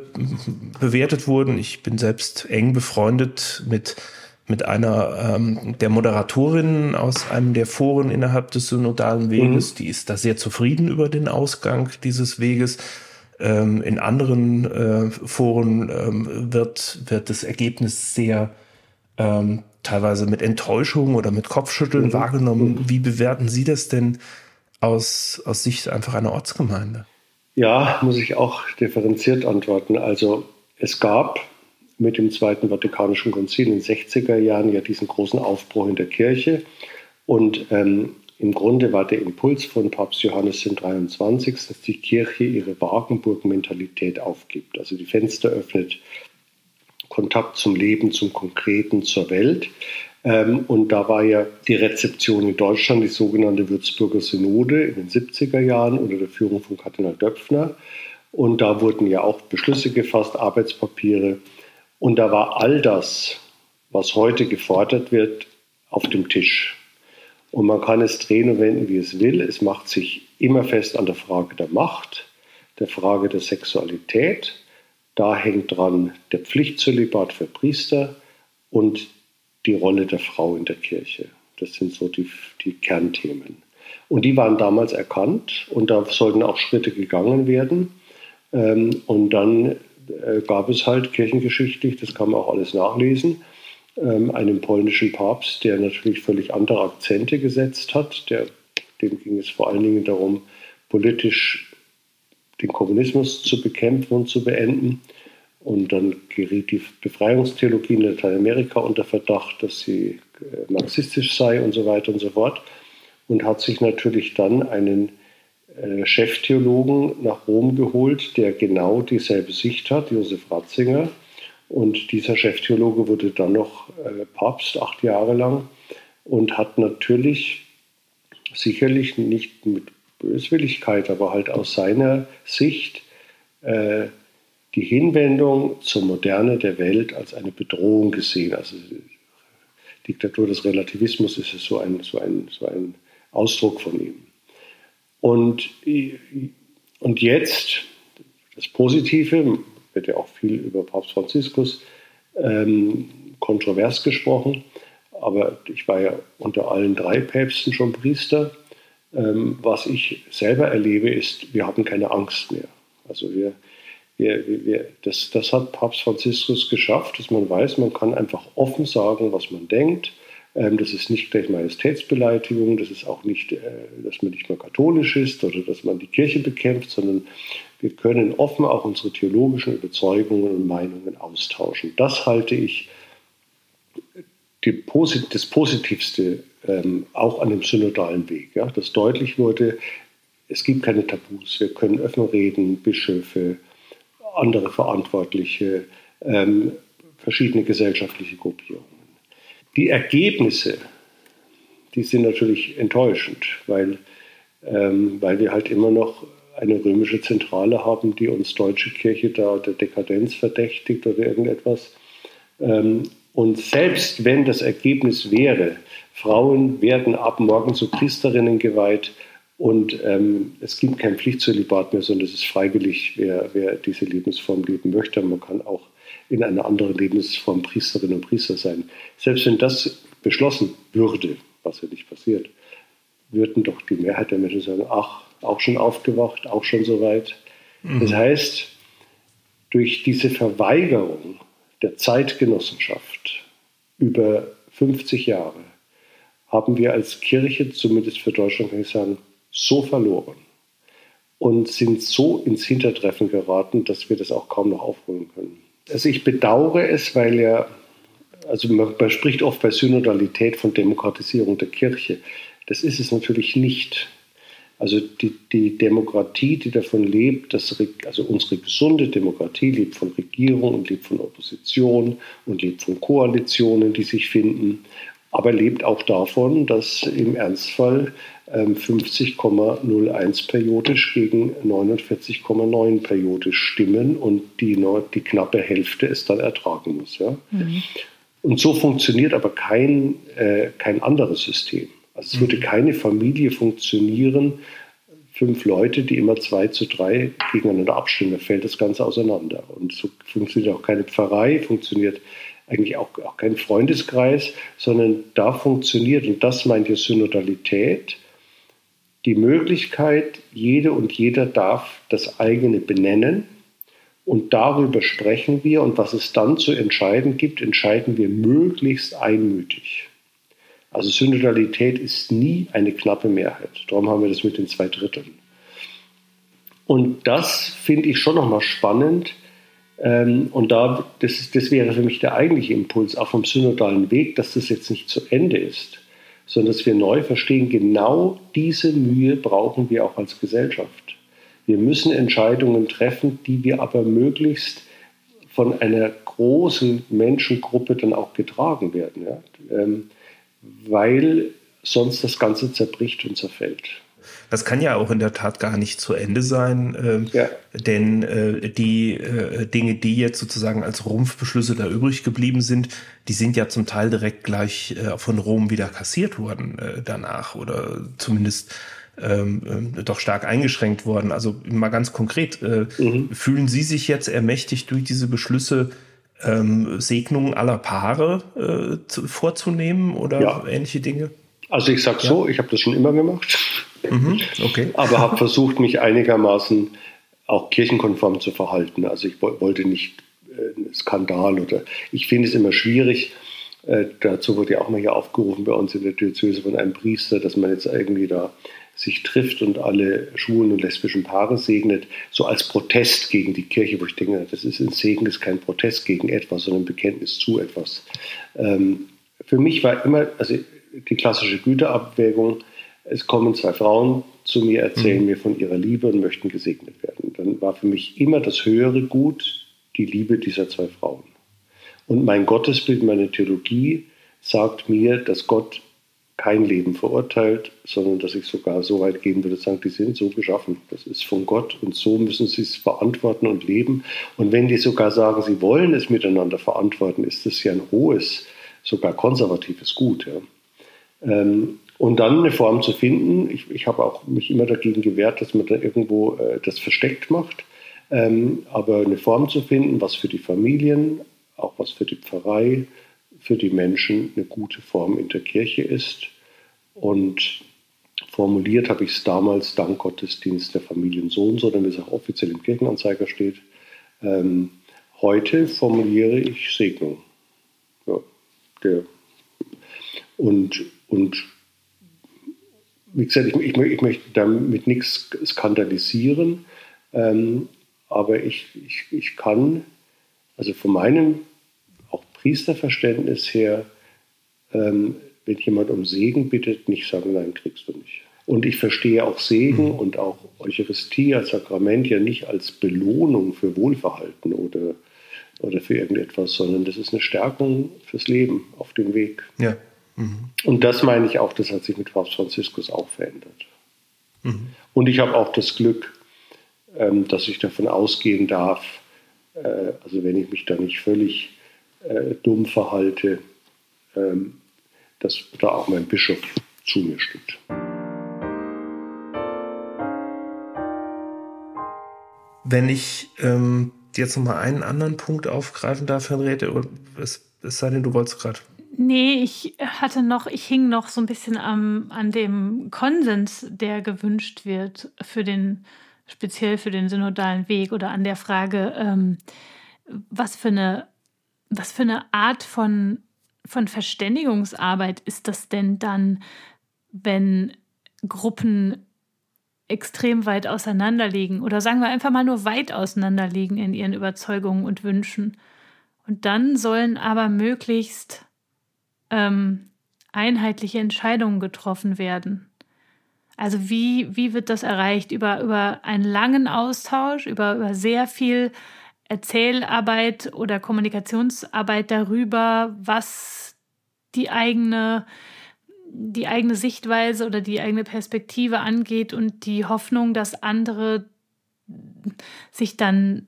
bewertet wurden. Ich bin selbst eng befreundet mit mit einer ähm, der Moderatorinnen aus einem der Foren innerhalb des synodalen Weges. Mhm. Die ist da sehr zufrieden über den Ausgang dieses Weges. Ähm, in anderen äh, Foren ähm, wird, wird das Ergebnis sehr ähm, teilweise mit Enttäuschung oder mit Kopfschütteln mhm. wahrgenommen. Mhm. Wie bewerten Sie das denn aus, aus Sicht einfach einer Ortsgemeinde? Ja, muss ich auch differenziert antworten. Also es gab mit dem Zweiten Vatikanischen Konzil in den 60er Jahren ja diesen großen Aufbruch in der Kirche. Und ähm, im Grunde war der Impuls von Papst Johannes den 23., dass die Kirche ihre Wagenburg-Mentalität aufgibt, also die Fenster öffnet, Kontakt zum Leben, zum Konkreten, zur Welt. Ähm, und da war ja die Rezeption in Deutschland, die sogenannte Würzburger Synode in den 70er Jahren unter der Führung von Kardinal Döpfner. Und da wurden ja auch Beschlüsse gefasst, Arbeitspapiere. Und da war all das, was heute gefordert wird, auf dem Tisch. Und man kann es drehen und wenden, wie es will. Es macht sich immer fest an der Frage der Macht, der Frage der Sexualität. Da hängt dran der Pflichtzölibat für Priester und die Rolle der Frau in der Kirche. Das sind so die, die Kernthemen. Und die waren damals erkannt und da sollten auch Schritte gegangen werden. Ähm, und dann gab es halt kirchengeschichtlich, das kann man auch alles nachlesen, ähm, einen polnischen Papst, der natürlich völlig andere Akzente gesetzt hat. Der, dem ging es vor allen Dingen darum, politisch den Kommunismus zu bekämpfen und zu beenden. Und dann geriet die Befreiungstheologie in Lateinamerika unter Verdacht, dass sie äh, marxistisch sei und so weiter und so fort. Und hat sich natürlich dann einen äh, Cheftheologen nach Rom geholt, der genau dieselbe Sicht hat, Josef Ratzinger. Und dieser Cheftheologe wurde dann noch äh, Papst acht Jahre lang und hat natürlich sicherlich nicht mit Böswilligkeit, aber halt aus seiner Sicht äh, die Hinwendung zur Moderne der Welt als eine Bedrohung gesehen. Also Diktatur des Relativismus ist so ein, so ein, so ein Ausdruck von ihm. Und, und jetzt, das Positive, wird ja auch viel über Papst Franziskus ähm, kontrovers gesprochen, aber ich war ja unter allen drei Päpsten schon Priester. Ähm, was ich selber erlebe, ist, wir haben keine Angst mehr. Also wir, wir, wir, das, das hat Papst Franziskus geschafft, dass man weiß, man kann einfach offen sagen, was man denkt. Ähm, das ist nicht gleich Majestätsbeleidigung, das ist auch nicht, äh, dass man nicht mehr katholisch ist oder dass man die Kirche bekämpft, sondern wir können offen auch unsere theologischen Überzeugungen und Meinungen austauschen. Das halte ich die, das Positivste ähm, auch an dem synodalen Weg, ja, dass deutlich wurde, es gibt keine Tabus, wir können offen reden, Bischöfe, andere Verantwortliche, ähm, verschiedene gesellschaftliche Gruppierungen. Die Ergebnisse, die sind natürlich enttäuschend, weil, ähm, weil wir halt immer noch eine römische Zentrale haben, die uns deutsche Kirche da der Dekadenz verdächtigt oder irgendetwas. Ähm, und selbst wenn das Ergebnis wäre, Frauen werden ab morgen zu Priesterinnen geweiht und ähm, es gibt kein Pflichtzölibat mehr, sondern es ist freiwillig, wer, wer diese Lebensform leben möchte. Man kann auch in einer anderen Lebensform Priesterin und Priester sein. Selbst wenn das beschlossen würde, was ja nicht passiert, würden doch die Mehrheit der Menschen sagen, ach, auch schon aufgewacht, auch schon soweit. Mhm. Das heißt, durch diese Verweigerung der Zeitgenossenschaft über 50 Jahre haben wir als Kirche, zumindest für Deutschland kann ich sagen, so verloren und sind so ins Hintertreffen geraten, dass wir das auch kaum noch aufholen können. Also ich bedauere es, weil ja, also man, spricht oft bei Synodalität von Demokratisierung der Kirche. Das ist es natürlich nicht. Also die, die Demokratie, die davon lebt, dass also unsere gesunde Demokratie lebt von Regierung und lebt von Opposition und lebt von Koalitionen, die sich finden, aber lebt auch davon, dass im Ernstfall 50,01 ähm, periodisch gegen 49,9 periodisch stimmen und die, die knappe Hälfte es dann ertragen muss. Ja? Mhm. Und so funktioniert aber kein, äh, kein anderes System. Also es würde mhm. keine Familie funktionieren, fünf Leute, die immer zwei zu drei gegeneinander abstimmen. Da fällt das Ganze auseinander. Und so funktioniert auch keine Pfarrei, funktioniert eigentlich auch, auch kein Freundeskreis, sondern da funktioniert, und das meint die Synodalität, die Möglichkeit, jede und jeder darf das eigene benennen und darüber sprechen wir und was es dann zu entscheiden gibt, entscheiden wir möglichst einmütig. Also Synodalität ist nie eine knappe Mehrheit. Darum haben wir das mit den zwei Dritteln. Und das finde ich schon nochmal spannend. Ähm, und da, das, das wäre für mich der eigentliche Impuls, auch vom synodalen Weg, dass das jetzt nicht zu Ende ist, sondern dass wir neu verstehen, genau diese Mühe brauchen wir auch als Gesellschaft. Wir müssen Entscheidungen treffen, die wir aber möglichst von einer großen Menschengruppe dann auch getragen werden. Ja? Ähm, weil sonst das Ganze zerbricht und zerfällt. Das kann ja auch in der Tat gar nicht zu Ende sein, äh, ja. denn äh, die äh, Dinge, die jetzt sozusagen als Rumpfbeschlüsse da übrig geblieben sind, die sind ja zum Teil direkt gleich äh, von Rom wieder kassiert worden äh, danach oder zumindest ähm, äh, doch stark eingeschränkt worden. Also mal ganz konkret, äh, mhm. fühlen Sie sich jetzt ermächtigt durch diese Beschlüsse, ähm, Segnungen aller Paare äh, zu, vorzunehmen oder ja. ähnliche Dinge? Also ich sage ja. so, ich habe das schon immer gemacht, mhm, okay. aber habe versucht, mich einigermaßen auch kirchenkonform zu verhalten. Also ich wollte nicht äh, Skandal oder ich finde es immer schwierig. Äh, dazu wurde ja auch mal hier aufgerufen bei uns in der Diözese von einem Priester, dass man jetzt irgendwie da sich trifft und alle schwulen und lesbischen Paare segnet, so als Protest gegen die Kirche, wo ich denke, das ist ein Segen, ist kein Protest gegen etwas, sondern ein Bekenntnis zu etwas. Ähm, für mich war immer, also die klassische Güterabwägung, es kommen zwei Frauen zu mir, erzählen mhm. mir von ihrer Liebe und möchten gesegnet werden. Dann war für mich immer das höhere Gut die Liebe dieser zwei Frauen. Und mein Gottesbild, meine Theologie sagt mir, dass Gott kein Leben verurteilt, sondern dass ich sogar so weit gehen würde, sagen, die sind so geschaffen. Das ist von Gott und so müssen sie es verantworten und leben. Und wenn die sogar sagen, sie wollen es miteinander verantworten, ist das ja ein hohes, sogar konservatives Gut. Ja. Ähm, und dann eine Form zu finden, ich, ich habe auch mich immer dagegen gewehrt, dass man da irgendwo äh, das versteckt macht, ähm, aber eine Form zu finden, was für die Familien, auch was für die Pfarrei, für die Menschen eine gute Form in der Kirche ist. Und formuliert habe ich es damals dank Gottesdienst der Familiensohn, sondern wie es auch offiziell im Kirchenanzeiger steht. Ähm, heute formuliere ich Segnung. Ja, der, und, und wie gesagt, ich, ich, ich möchte damit nichts skandalisieren, ähm, aber ich, ich, ich kann, also von meinem Priesterverständnis her ähm, wenn jemand um Segen bittet, nicht sagen, nein, kriegst du nicht. Und ich verstehe auch Segen mhm. und auch Eucharistie als Sakrament ja nicht als Belohnung für Wohlverhalten oder, oder für irgendetwas, sondern das ist eine Stärkung fürs Leben auf dem Weg. Ja. Mhm. Und das meine ich auch, das hat sich mit Papst Franziskus auch verändert. Mhm. Und ich habe auch das Glück, ähm, dass ich davon ausgehen darf, äh, also wenn ich mich da nicht völlig äh, dumm verhalte, ähm, dass da auch mein Bischof zu mir steht. Wenn ich ähm, jetzt noch mal einen anderen Punkt aufgreifen darf, Henriette, es, es sei denn, du wolltest gerade. Nee, ich hatte noch, ich hing noch so ein bisschen am, an dem Konsens, der gewünscht wird für den, speziell für den synodalen Weg oder an der Frage, ähm, was für eine, was für eine Art von von Verständigungsarbeit ist das denn dann, wenn Gruppen extrem weit auseinanderliegen oder sagen wir einfach mal nur weit auseinanderliegen in ihren Überzeugungen und Wünschen. Und dann sollen aber möglichst ähm, einheitliche Entscheidungen getroffen werden. Also wie, wie wird das erreicht? Über, über einen langen Austausch, über, über sehr viel Erzählarbeit oder Kommunikationsarbeit darüber, was die eigene, die eigene Sichtweise oder die eigene Perspektive angeht und die Hoffnung, dass andere sich dann,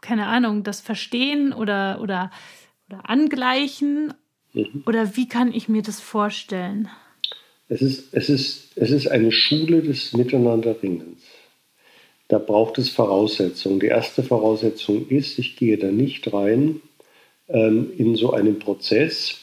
keine Ahnung, das verstehen oder, oder, oder angleichen? Mhm. Oder wie kann ich mir das vorstellen? Es ist, es, ist, es ist eine Schule des Miteinanderringens. Da braucht es Voraussetzungen. Die erste Voraussetzung ist, ich gehe da nicht rein ähm, in so einen Prozess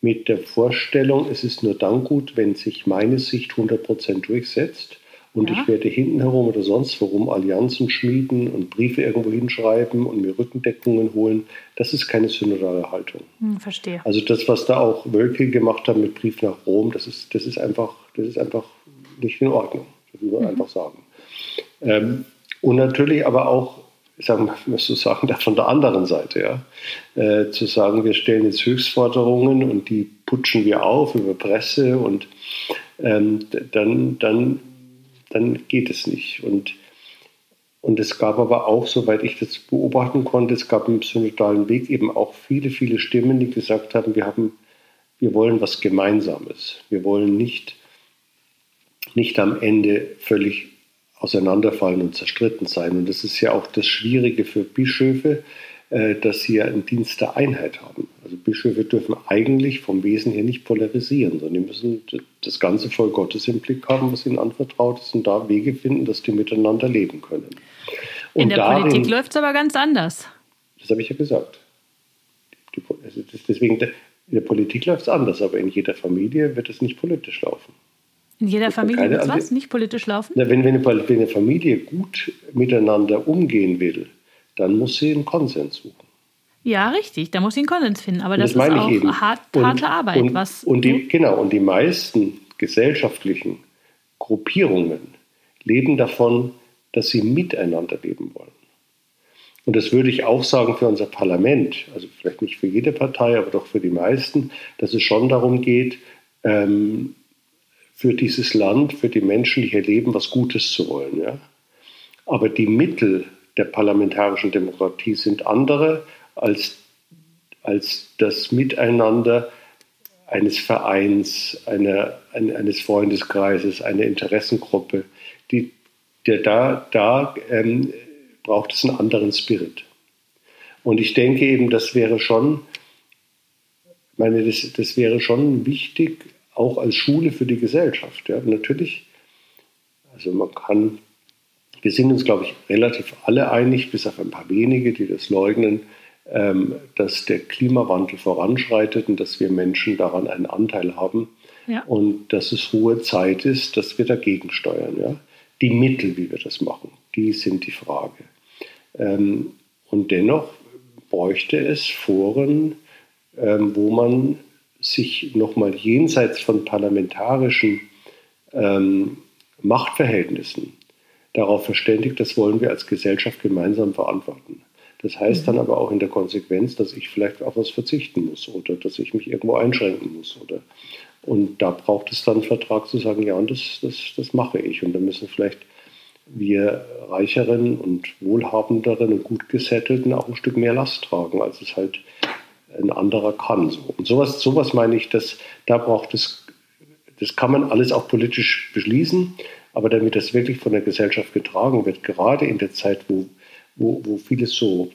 mit der Vorstellung, es ist nur dann gut, wenn sich meine Sicht 100% durchsetzt und ja. ich werde hinten herum oder sonst warum Allianzen schmieden und Briefe irgendwo hinschreiben und mir Rückendeckungen holen. Das ist keine synodale Haltung. Hm, verstehe. Also das, was da auch Wölke gemacht haben mit Brief nach Rom, das ist, das ist, einfach, das ist einfach nicht in Ordnung. Das muss man mhm. einfach sagen. Ähm, und natürlich aber auch, sagen wir so sagen, von der anderen Seite, ja, äh, zu sagen, wir stellen jetzt Höchstforderungen und die putschen wir auf über Presse und ähm, dann, dann, dann geht es nicht. Und, und es gab aber auch, soweit ich das beobachten konnte, es gab im synodalen Weg eben auch viele, viele Stimmen, die gesagt haben, wir haben, wir wollen was Gemeinsames. Wir wollen nicht, nicht am Ende völlig auseinanderfallen und zerstritten sein. Und das ist ja auch das Schwierige für Bischöfe, äh, dass sie ja einen Dienst der Einheit haben. Also Bischöfe dürfen eigentlich vom Wesen her nicht polarisieren, sondern die müssen das ganze Volk Gottes im Blick haben, was ihnen anvertraut ist, und da Wege finden, dass die miteinander leben können. Und in der darin, Politik läuft es aber ganz anders. Das habe ich ja gesagt. Die, also deswegen, in der Politik läuft es anders, aber in jeder Familie wird es nicht politisch laufen. In jeder Familie wird was? Nicht politisch laufen? Na, wenn, wenn, wenn eine Familie gut miteinander umgehen will, dann muss sie einen Konsens suchen. Ja, richtig, da muss sie einen Konsens finden. Aber das, das ist auch hart, und, harte Arbeit. Und, was und die, genau, und die meisten gesellschaftlichen Gruppierungen leben davon, dass sie miteinander leben wollen. Und das würde ich auch sagen für unser Parlament, also vielleicht nicht für jede Partei, aber doch für die meisten, dass es schon darum geht, ähm, für dieses Land, für die Menschen, die hier leben, was Gutes zu wollen. Ja? Aber die Mittel der parlamentarischen Demokratie sind andere als, als das Miteinander eines Vereins, einer, eines Freundeskreises, einer Interessengruppe. Die, der, da da ähm, braucht es einen anderen Spirit. Und ich denke eben, das wäre schon, meine, das, das wäre schon wichtig, auch als Schule für die Gesellschaft. Ja. Natürlich, also man kann, wir sind uns, glaube ich, relativ alle einig, bis auf ein paar wenige, die das leugnen, dass der Klimawandel voranschreitet und dass wir Menschen daran einen Anteil haben ja. und dass es hohe Zeit ist, dass wir dagegen steuern. Ja. Die Mittel, wie wir das machen, die sind die Frage. Ähm, und dennoch bräuchte es Foren, ähm, wo man sich nochmal jenseits von parlamentarischen ähm, Machtverhältnissen darauf verständigt, das wollen wir als Gesellschaft gemeinsam verantworten. Das heißt dann aber auch in der Konsequenz, dass ich vielleicht auf was verzichten muss oder dass ich mich irgendwo einschränken muss. Oder, und da braucht es dann einen Vertrag zu sagen, ja, und das, das, das mache ich. Und da müssen vielleicht wir Reicheren und Wohlhabenderen und gut gesettelten auch ein Stück mehr Last tragen, als es halt ein anderer kann. Und sowas, sowas meine ich, dass da braucht es, das kann man alles auch politisch beschließen, aber damit das wirklich von der Gesellschaft getragen wird, gerade in der Zeit, wo, wo, wo vieles so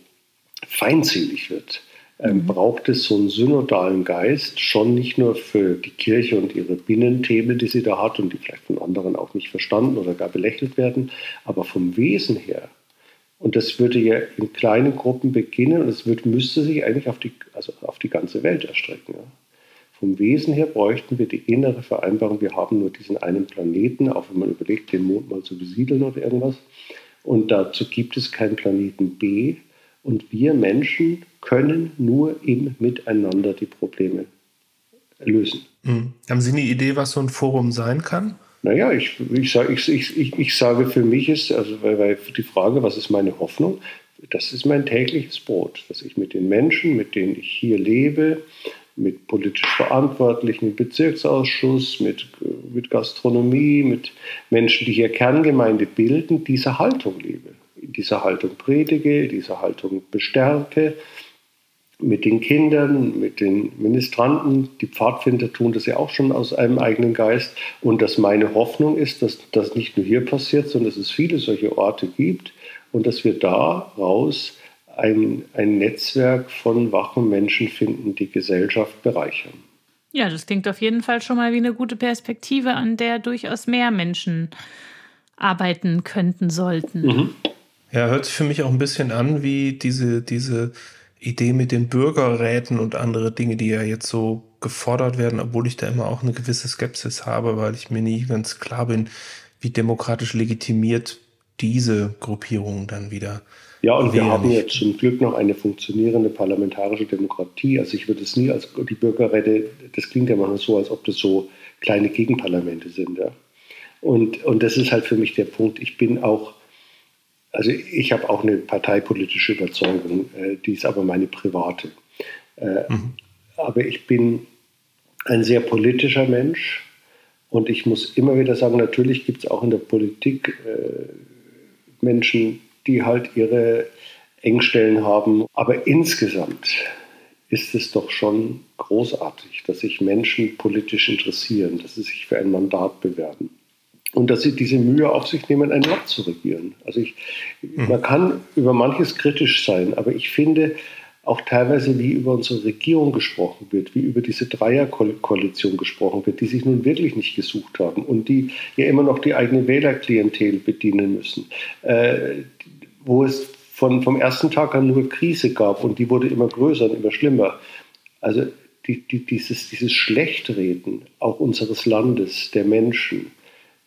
feindselig wird, ähm, mhm. braucht es so einen synodalen Geist, schon nicht nur für die Kirche und ihre Binnenthemen, die sie da hat und die vielleicht von anderen auch nicht verstanden oder gar belächelt werden, aber vom Wesen her. Und das würde ja in kleinen Gruppen beginnen und es würde, müsste sich eigentlich auf die, also auf die ganze Welt erstrecken. Ja. Vom Wesen her bräuchten wir die innere Vereinbarung, wir haben nur diesen einen Planeten, auch wenn man überlegt, den Mond mal zu besiedeln oder irgendwas. Und dazu gibt es keinen Planeten B, und wir Menschen können nur im Miteinander die Probleme lösen. Mhm. Haben Sie eine Idee, was so ein Forum sein kann? Naja, ich, ich, sage, ich, ich, ich sage für mich ist, also weil, weil die Frage, was ist meine Hoffnung, das ist mein tägliches Brot, dass ich mit den Menschen, mit denen ich hier lebe, mit politisch Verantwortlichen im Bezirksausschuss, mit, mit Gastronomie, mit Menschen, die hier Kerngemeinde bilden, diese Haltung lebe in dieser Haltung predige, in dieser Haltung bestärke, mit den Kindern, mit den Ministranten, die Pfadfinder tun das ja auch schon aus einem eigenen Geist. Und dass meine Hoffnung ist, dass das nicht nur hier passiert, sondern dass es viele solche Orte gibt und dass wir daraus ein, ein Netzwerk von wachen Menschen finden, die Gesellschaft bereichern. Ja, das klingt auf jeden Fall schon mal wie eine gute Perspektive, an der durchaus mehr Menschen arbeiten könnten sollten. Mhm. Ja, hört sich für mich auch ein bisschen an wie diese, diese Idee mit den Bürgerräten und andere Dinge, die ja jetzt so gefordert werden, obwohl ich da immer auch eine gewisse Skepsis habe, weil ich mir nie ganz klar bin, wie demokratisch legitimiert diese Gruppierungen dann wieder. Ja, und wir haben ja zum Glück noch eine funktionierende parlamentarische Demokratie. Also ich würde es nie als die Bürgerräte, das klingt ja manchmal so, als ob das so kleine Gegenparlamente sind. Ja. Und, und das ist halt für mich der Punkt. Ich bin auch also ich habe auch eine parteipolitische Überzeugung, äh, die ist aber meine private. Äh, mhm. Aber ich bin ein sehr politischer Mensch und ich muss immer wieder sagen, natürlich gibt es auch in der Politik äh, Menschen, die halt ihre Engstellen haben. Aber insgesamt ist es doch schon großartig, dass sich Menschen politisch interessieren, dass sie sich für ein Mandat bewerben und dass sie diese Mühe auf sich nehmen, ein Land zu regieren. Also ich, mhm. man kann über manches kritisch sein, aber ich finde auch teilweise, wie über unsere Regierung gesprochen wird, wie über diese Dreierkoalition gesprochen wird, die sich nun wirklich nicht gesucht haben und die ja immer noch die eigene Wählerklientel bedienen müssen, äh, wo es von, vom ersten Tag an nur Krise gab und die wurde immer größer und immer schlimmer. Also die, die, dieses, dieses Schlechtreden auch unseres Landes, der Menschen,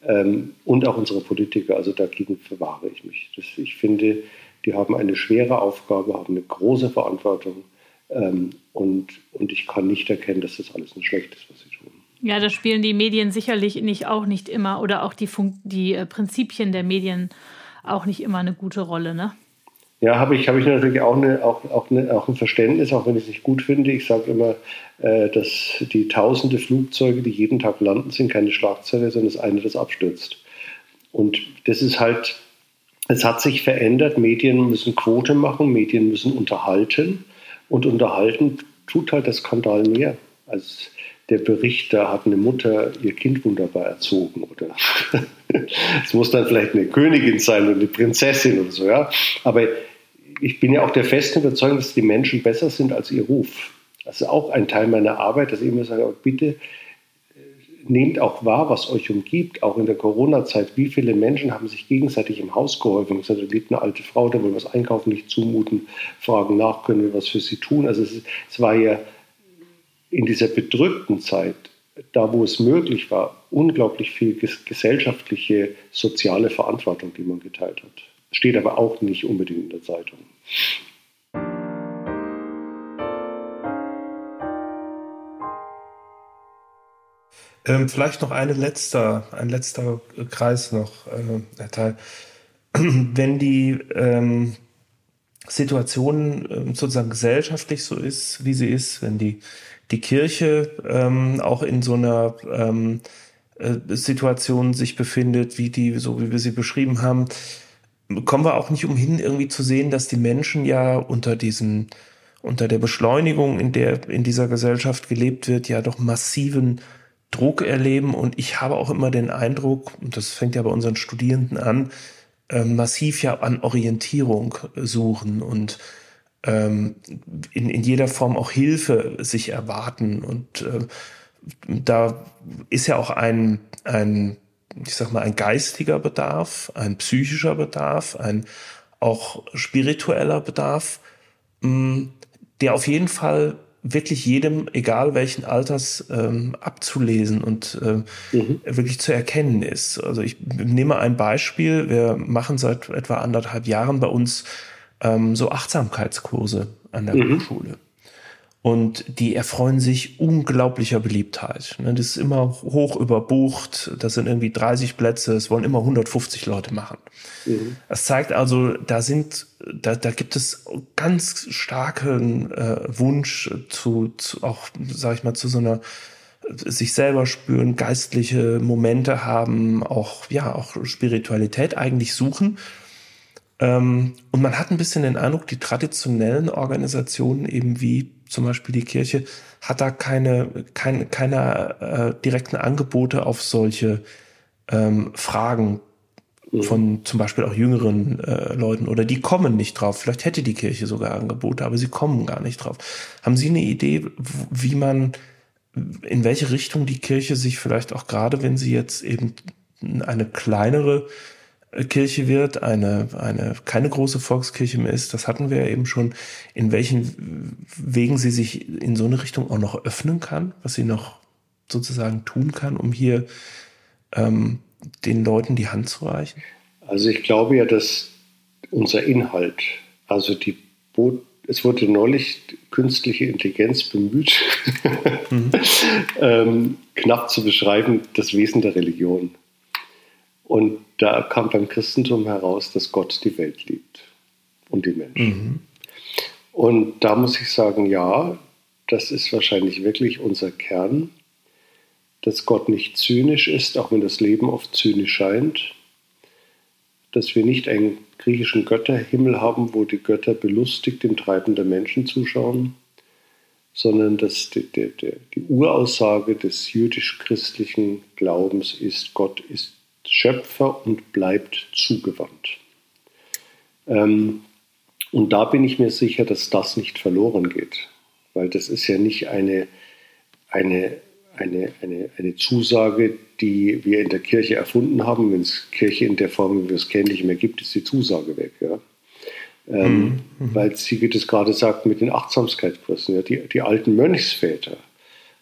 ähm, und auch unsere Politiker. Also dagegen verwahre ich mich. Das, ich finde, die haben eine schwere Aufgabe, haben eine große Verantwortung ähm, und, und ich kann nicht erkennen, dass das alles ein schlecht ist, was sie tun. Ja, da spielen die Medien sicherlich nicht auch nicht immer oder auch die, Fun die äh, Prinzipien der Medien auch nicht immer eine gute Rolle, ne? Ja, habe ich, hab ich natürlich auch, eine, auch, auch, eine, auch ein Verständnis, auch wenn ich es nicht gut finde. Ich sage immer, äh, dass die tausende Flugzeuge, die jeden Tag landen, sind keine Schlagzeile, sondern das eine, das abstürzt. Und das ist halt, es hat sich verändert. Medien müssen Quote machen, Medien müssen unterhalten. Und unterhalten tut halt der Skandal mehr. Als der Bericht, da hat eine Mutter ihr Kind wunderbar erzogen. Oder es muss dann vielleicht eine Königin sein oder eine Prinzessin oder so. Ja. Aber ich bin ja auch der festen Überzeugung, dass die Menschen besser sind als ihr Ruf. Das ist auch ein Teil meiner Arbeit, dass ich immer sage, bitte äh, nehmt auch wahr, was euch umgibt, auch in der Corona-Zeit. Wie viele Menschen haben sich gegenseitig im Haus geholfen? Ich sage, da lebt eine alte Frau, da wollen wir was einkaufen, nicht zumuten, fragen nach, können wir was für sie tun? Also es, es war ja in dieser bedrückten Zeit, da wo es möglich war, unglaublich viel gesellschaftliche, soziale Verantwortung, die man geteilt hat. Steht aber auch nicht unbedingt in der Zeitung. Ähm, vielleicht noch eine letzter, ein letzter Kreis noch, äh, Herr Teil. Wenn die ähm, Situation äh, sozusagen gesellschaftlich so ist, wie sie ist, wenn die, die Kirche ähm, auch in so einer ähm, äh, Situation sich befindet, wie die, so wie wir sie beschrieben haben, kommen wir auch nicht umhin, irgendwie zu sehen, dass die Menschen ja unter diesem, unter der Beschleunigung, in der in dieser Gesellschaft gelebt wird, ja doch massiven Druck erleben. Und ich habe auch immer den Eindruck, und das fängt ja bei unseren Studierenden an, äh, massiv ja an Orientierung suchen und ähm, in, in jeder Form auch Hilfe sich erwarten. Und äh, da ist ja auch ein, ein ich sag mal, ein geistiger Bedarf, ein psychischer Bedarf, ein auch spiritueller Bedarf, mm, der auf jeden Fall wirklich jedem, egal welchen Alters, ähm, abzulesen und äh, mhm. wirklich zu erkennen ist. Also ich nehme ein Beispiel. Wir machen seit etwa anderthalb Jahren bei uns ähm, so Achtsamkeitskurse an der mhm. Hochschule. Und die erfreuen sich unglaublicher Beliebtheit. Ne, das ist immer hoch überbucht. Das sind irgendwie 30 Plätze. Es wollen immer 150 Leute machen. Mhm. Das zeigt also, da sind, da, da gibt es ganz starken äh, Wunsch zu, zu auch, sag ich mal, zu so einer sich selber spüren, geistliche Momente haben, auch, ja, auch Spiritualität eigentlich suchen. Ähm, und man hat ein bisschen den Eindruck, die traditionellen Organisationen eben wie zum Beispiel die Kirche, hat da keine, keine, keine äh, direkten Angebote auf solche ähm, Fragen mhm. von zum Beispiel auch jüngeren äh, Leuten oder die kommen nicht drauf. Vielleicht hätte die Kirche sogar Angebote, aber sie kommen gar nicht drauf. Haben Sie eine Idee, wie man, in welche Richtung die Kirche sich vielleicht auch gerade, wenn sie jetzt eben eine kleinere Kirche wird, eine, eine, keine große Volkskirche mehr ist, das hatten wir ja eben schon, in welchen Wegen sie sich in so eine Richtung auch noch öffnen kann, was sie noch sozusagen tun kann, um hier ähm, den Leuten die Hand zu reichen? Also ich glaube ja, dass unser Inhalt, also die Boot, es wurde neulich künstliche Intelligenz bemüht, mhm. ähm, knapp zu beschreiben, das Wesen der Religion. Und da kam beim Christentum heraus, dass Gott die Welt liebt und die Menschen. Mhm. Und da muss ich sagen, ja, das ist wahrscheinlich wirklich unser Kern, dass Gott nicht zynisch ist, auch wenn das Leben oft zynisch scheint, dass wir nicht einen griechischen Götterhimmel haben, wo die Götter belustigt dem Treiben der Menschen zuschauen, sondern dass die, die, die Uraussage des jüdisch-christlichen Glaubens ist, Gott ist Schöpfer und bleibt zugewandt. Ähm, und da bin ich mir sicher, dass das nicht verloren geht, weil das ist ja nicht eine, eine, eine, eine, eine Zusage, die wir in der Kirche erfunden haben. Wenn es Kirche in der Form, wie wir es kennen, nicht mehr gibt, ist die Zusage weg. Ja? Ähm, mhm. mhm. Weil Sie, wie das gerade sagt, mit den Achtsamkeitskursen, ja, die, die alten Mönchsväter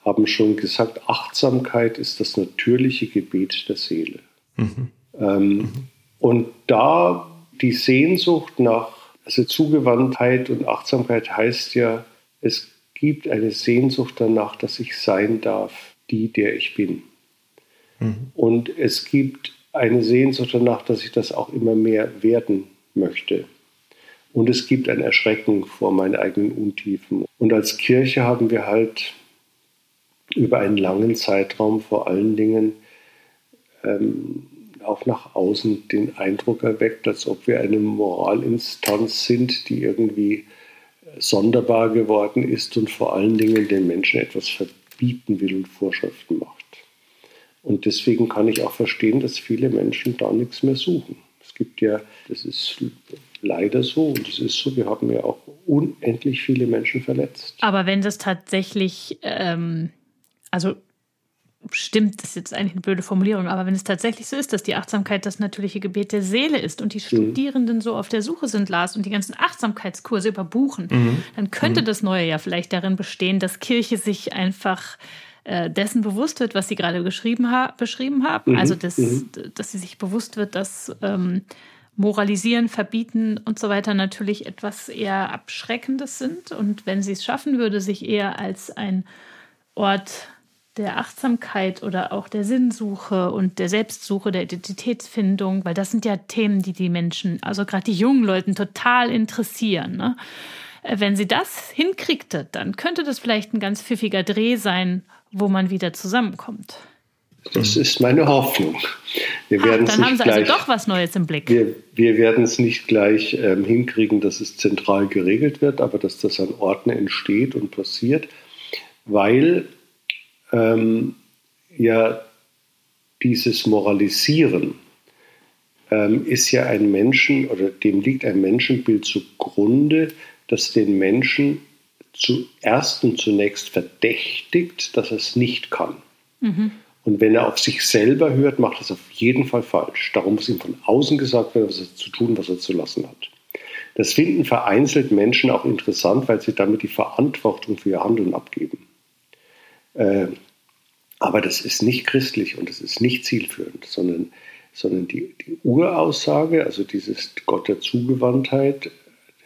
haben schon gesagt, Achtsamkeit ist das natürliche Gebet der Seele. Mhm. Ähm, mhm. Und da die Sehnsucht nach, also Zugewandtheit und Achtsamkeit heißt ja, es gibt eine Sehnsucht danach, dass ich sein darf, die, der ich bin. Mhm. Und es gibt eine Sehnsucht danach, dass ich das auch immer mehr werden möchte. Und es gibt ein Erschrecken vor meinen eigenen Untiefen. Und als Kirche haben wir halt über einen langen Zeitraum vor allen Dingen ähm, auch nach außen den Eindruck erweckt, als ob wir eine Moralinstanz sind, die irgendwie sonderbar geworden ist und vor allen Dingen den Menschen etwas verbieten will und Vorschriften macht. Und deswegen kann ich auch verstehen, dass viele Menschen da nichts mehr suchen. Es gibt ja, das ist leider so und es ist so, wir haben ja auch unendlich viele Menschen verletzt. Aber wenn das tatsächlich, ähm, also stimmt, das ist jetzt eigentlich eine blöde Formulierung, aber wenn es tatsächlich so ist, dass die Achtsamkeit das natürliche Gebet der Seele ist und die mhm. Studierenden so auf der Suche sind, Lars, und die ganzen Achtsamkeitskurse überbuchen, mhm. dann könnte mhm. das Neue ja vielleicht darin bestehen, dass Kirche sich einfach äh, dessen bewusst wird, was Sie gerade geschrieben ha beschrieben haben. Mhm. Also, dass, mhm. dass sie sich bewusst wird, dass ähm, Moralisieren, Verbieten und so weiter natürlich etwas eher Abschreckendes sind. Und wenn sie es schaffen würde, sich eher als ein Ort der Achtsamkeit oder auch der Sinnsuche und der Selbstsuche, der Identitätsfindung, weil das sind ja Themen, die die Menschen, also gerade die jungen Leute, total interessieren. Ne? Äh, wenn sie das hinkriegte, dann könnte das vielleicht ein ganz pfiffiger Dreh sein, wo man wieder zusammenkommt. Das ist meine Hoffnung. Wir ah, dann haben Sie also gleich, also doch was Neues im Blick. Wir, wir werden es nicht gleich ähm, hinkriegen, dass es zentral geregelt wird, aber dass das an Orten entsteht und passiert, weil ähm, ja dieses Moralisieren ähm, ist ja ein Menschen oder dem liegt ein Menschenbild zugrunde, das den Menschen zuerst und zunächst verdächtigt, dass er es nicht kann. Mhm. Und wenn er auf sich selber hört, macht er es auf jeden Fall falsch. Darum muss ihm von außen gesagt werden, was er zu tun, was er zu lassen hat. Das finden vereinzelt Menschen auch interessant, weil sie damit die Verantwortung für ihr Handeln abgeben. Äh, aber das ist nicht christlich und das ist nicht zielführend, sondern, sondern die, die Uraussage, also dieses Gott der Zugewandtheit,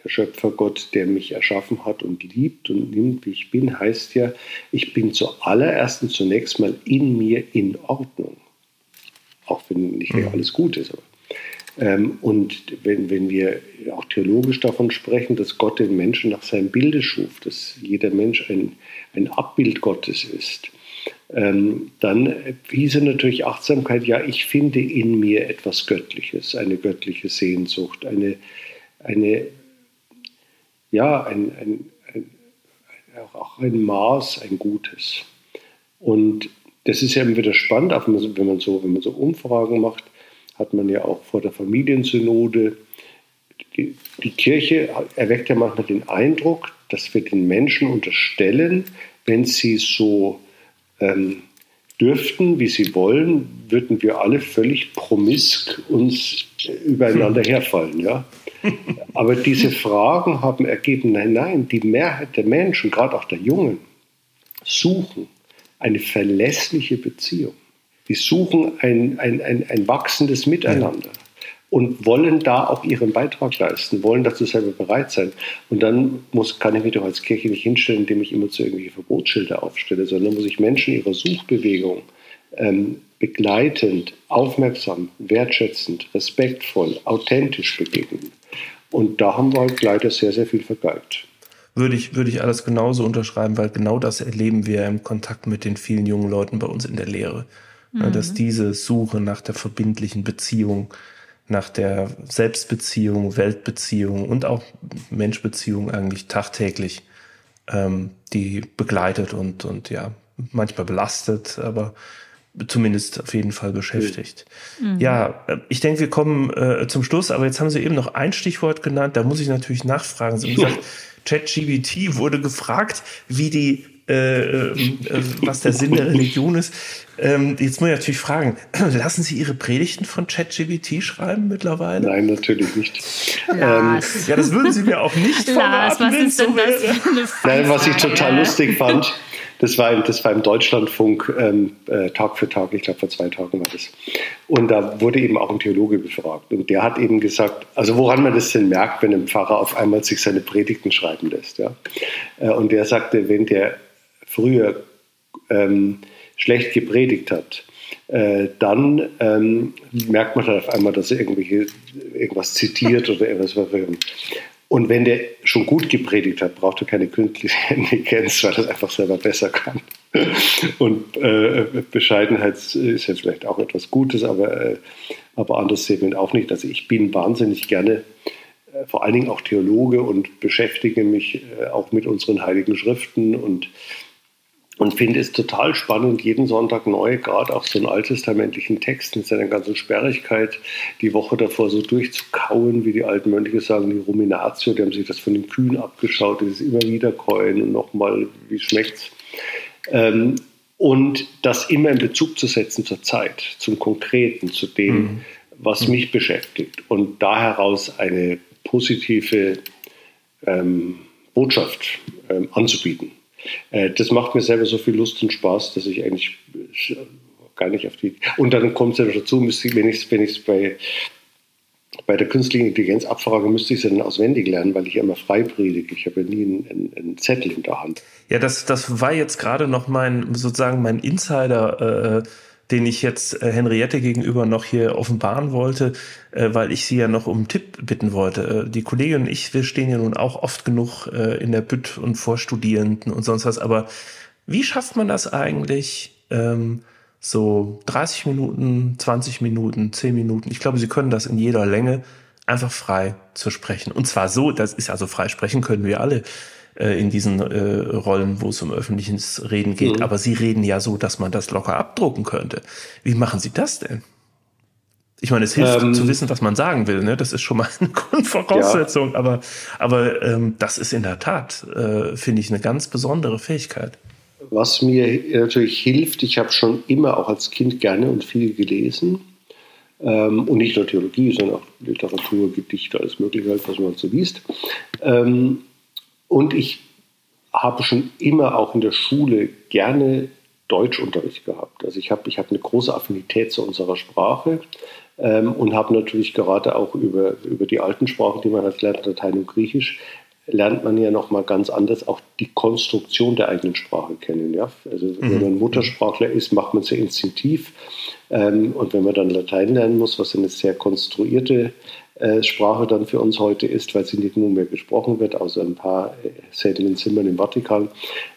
der Schöpfergott, der mich erschaffen hat und liebt und nimmt, wie ich bin, heißt ja, ich bin zuallererst und zunächst mal in mir in Ordnung. Auch wenn nicht mhm. alles gut ist. Aber. Ähm, und wenn, wenn wir auch theologisch davon sprechen, dass Gott den Menschen nach seinem Bilde schuf, dass jeder Mensch ein, ein Abbild Gottes ist, ähm, dann hieße natürlich Achtsamkeit, ja, ich finde in mir etwas Göttliches, eine göttliche Sehnsucht, eine, eine ja, ein, ein, ein, auch ein Maß, ein Gutes. Und das ist ja immer wieder spannend, wenn man so, wenn man so Umfragen macht, hat man ja auch vor der Familiensynode, die, die Kirche erweckt ja manchmal den Eindruck, dass wir den Menschen unterstellen, wenn sie so ähm, dürften, wie sie wollen, würden wir alle völlig promisk uns übereinander herfallen. Ja? Aber diese Fragen haben ergeben, nein, nein, die Mehrheit der Menschen, gerade auch der Jungen, suchen eine verlässliche Beziehung. Die suchen ein, ein, ein, ein wachsendes Miteinander und wollen da auch ihren Beitrag leisten, wollen dazu selber bereit sein. Und dann muss, kann ich mich doch als Kirche nicht hinstellen, indem ich immer zu irgendwelche Verbotsschilder aufstelle, sondern muss ich Menschen ihrer Suchbewegung ähm, begleitend, aufmerksam, wertschätzend, respektvoll, authentisch begegnen. Und da haben wir halt leider sehr, sehr viel vergeigt. Würde ich, würde ich alles genauso unterschreiben, weil genau das erleben wir im Kontakt mit den vielen jungen Leuten bei uns in der Lehre. Mhm. Dass diese Suche nach der verbindlichen Beziehung, nach der Selbstbeziehung, Weltbeziehung und auch Menschbeziehung eigentlich tagtäglich ähm, die begleitet und, und ja, manchmal belastet, aber zumindest auf jeden Fall beschäftigt. Mhm. Ja, äh, ich denke, wir kommen äh, zum Schluss, aber jetzt haben Sie eben noch ein Stichwort genannt, da muss ich natürlich nachfragen. Sie haben gesagt, ChatGBT wurde gefragt, wie die äh, äh, was der Sinn der Religion ist. Ähm, jetzt muss ich natürlich fragen, lassen Sie Ihre Predigten von ChatGBT schreiben mittlerweile? Nein, natürlich nicht. Ähm, ja, das würden Sie mir auch nicht Lars, verraten, was ist denn so das Nein, was ich total lustig fand, das war, im, das war im Deutschlandfunk ähm, äh, Tag für Tag, ich glaube vor zwei Tagen war das. Und da wurde eben auch ein Theologe befragt. Und der hat eben gesagt, also woran man das denn merkt, wenn ein Pfarrer auf einmal sich seine Predigten schreiben lässt. Ja? Äh, und der sagte, wenn der früher ähm, schlecht gepredigt hat, äh, dann ähm, merkt man dann auf einmal, dass er irgendwelche, irgendwas zitiert oder irgendwas. Und wenn der schon gut gepredigt hat, braucht er keine künstliche Intelligenz, weil er einfach selber besser kann. Und äh, Bescheidenheit ist jetzt vielleicht auch etwas Gutes, aber, äh, aber anders sehen wir auch nicht. Also ich bin wahnsinnig gerne äh, vor allen Dingen auch Theologe und beschäftige mich äh, auch mit unseren heiligen Schriften und und finde es total spannend, jeden Sonntag neu, gerade auch so einen alttestamentlichen Text mit seiner ganzen Sperrigkeit, die Woche davor so durchzukauen, wie die alten Mönche sagen, die Ruminatio, die haben sich das von den Kühen abgeschaut, dieses immer wieder Keuen und nochmal, wie schmeckt's. Ähm, und das immer in Bezug zu setzen zur Zeit, zum Konkreten, zu dem, mhm. was mich beschäftigt. Und da heraus eine positive ähm, Botschaft ähm, anzubieten. Äh, das macht mir selber so viel Lust und Spaß, dass ich eigentlich gar nicht auf die. Und dann kommt es ja dazu, wenn ich es wenn bei bei der künstlichen Intelligenzabfrage müsste ich sie dann auswendig lernen, weil ich ja immer frei predige. Ich habe ja nie einen, einen, einen, Zettel in der Hand. Ja, das, das war jetzt gerade noch mein, sozusagen mein Insider, äh, den ich jetzt äh, Henriette gegenüber noch hier offenbaren wollte, äh, weil ich sie ja noch um Tipp bitten wollte. Äh, die Kollegin und ich, wir stehen ja nun auch oft genug äh, in der Bütt und vor Studierenden und sonst was, aber wie schafft man das eigentlich, ähm, so 30 Minuten, 20 Minuten, 10 Minuten. Ich glaube, Sie können das in jeder Länge einfach frei zu sprechen. Und zwar so, das ist also frei sprechen können wir alle äh, in diesen äh, Rollen, wo es um öffentliches Reden geht. Mhm. Aber Sie reden ja so, dass man das locker abdrucken könnte. Wie machen Sie das denn? Ich meine, es hilft ähm, zu wissen, was man sagen will. Ne? Das ist schon mal eine Grundvoraussetzung. Ja. Aber, aber ähm, das ist in der Tat, äh, finde ich, eine ganz besondere Fähigkeit. Was mir natürlich hilft, ich habe schon immer auch als Kind gerne und viel gelesen. Ähm, und nicht nur Theologie, sondern auch Literatur, Gedichte, alles Mögliche, was man so liest. Ähm, und ich habe schon immer auch in der Schule gerne Deutschunterricht gehabt. Also ich habe ich hab eine große Affinität zu unserer Sprache ähm, und habe natürlich gerade auch über, über die alten Sprachen, die man als lernt, Latein und Griechisch, lernt man ja nochmal ganz anders auch die Konstruktion der eigenen Sprache kennen. Ja? Also mhm. wenn man Muttersprachler ist, macht man sie instinktiv. Ähm, und wenn man dann Latein lernen muss, was eine sehr konstruierte äh, Sprache dann für uns heute ist, weil sie nicht nur mehr gesprochen wird, außer ein paar äh, seltenen Zimmern im Vatikan,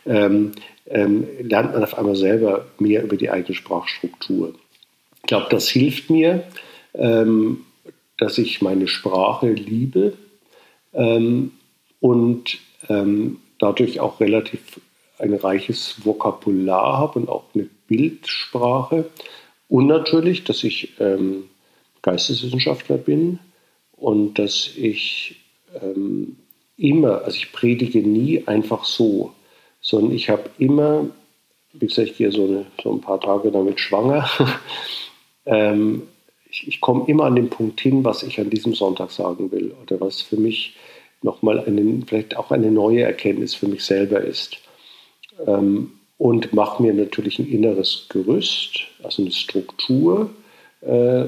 ähm, ähm, lernt man auf einmal selber mehr über die eigene Sprachstruktur. Ich glaube, das hilft mir, ähm, dass ich meine Sprache liebe. Und ähm, dadurch auch relativ ein reiches Vokabular habe und auch eine Bildsprache. Und natürlich, dass ich ähm, Geisteswissenschaftler bin und dass ich ähm, immer, also ich predige nie einfach so, sondern ich habe immer, wie gesagt, ich gehe so, eine, so ein paar Tage damit schwanger, ähm, ich, ich komme immer an den Punkt hin, was ich an diesem Sonntag sagen will oder was für mich nochmal eine, vielleicht auch eine neue Erkenntnis für mich selber ist. Ähm, und mache mir natürlich ein inneres Gerüst, also eine Struktur äh,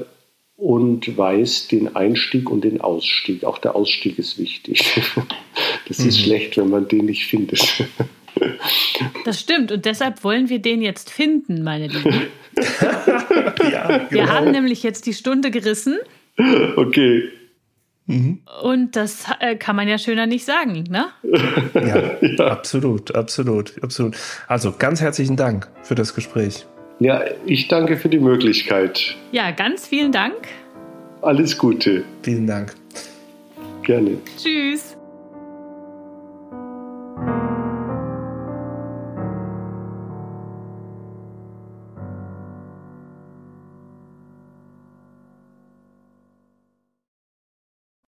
und weiß den Einstieg und den Ausstieg. Auch der Ausstieg ist wichtig. das mhm. ist schlecht, wenn man den nicht findet. Das stimmt und deshalb wollen wir den jetzt finden, meine Lieben. ja, genau. Wir haben nämlich jetzt die Stunde gerissen. Okay. Mhm. Und das äh, kann man ja schöner nicht sagen, ne? ja, ja, absolut, absolut, absolut. Also ganz herzlichen Dank für das Gespräch. Ja, ich danke für die Möglichkeit. Ja, ganz vielen Dank. Alles Gute. Vielen Dank. Gerne. Tschüss.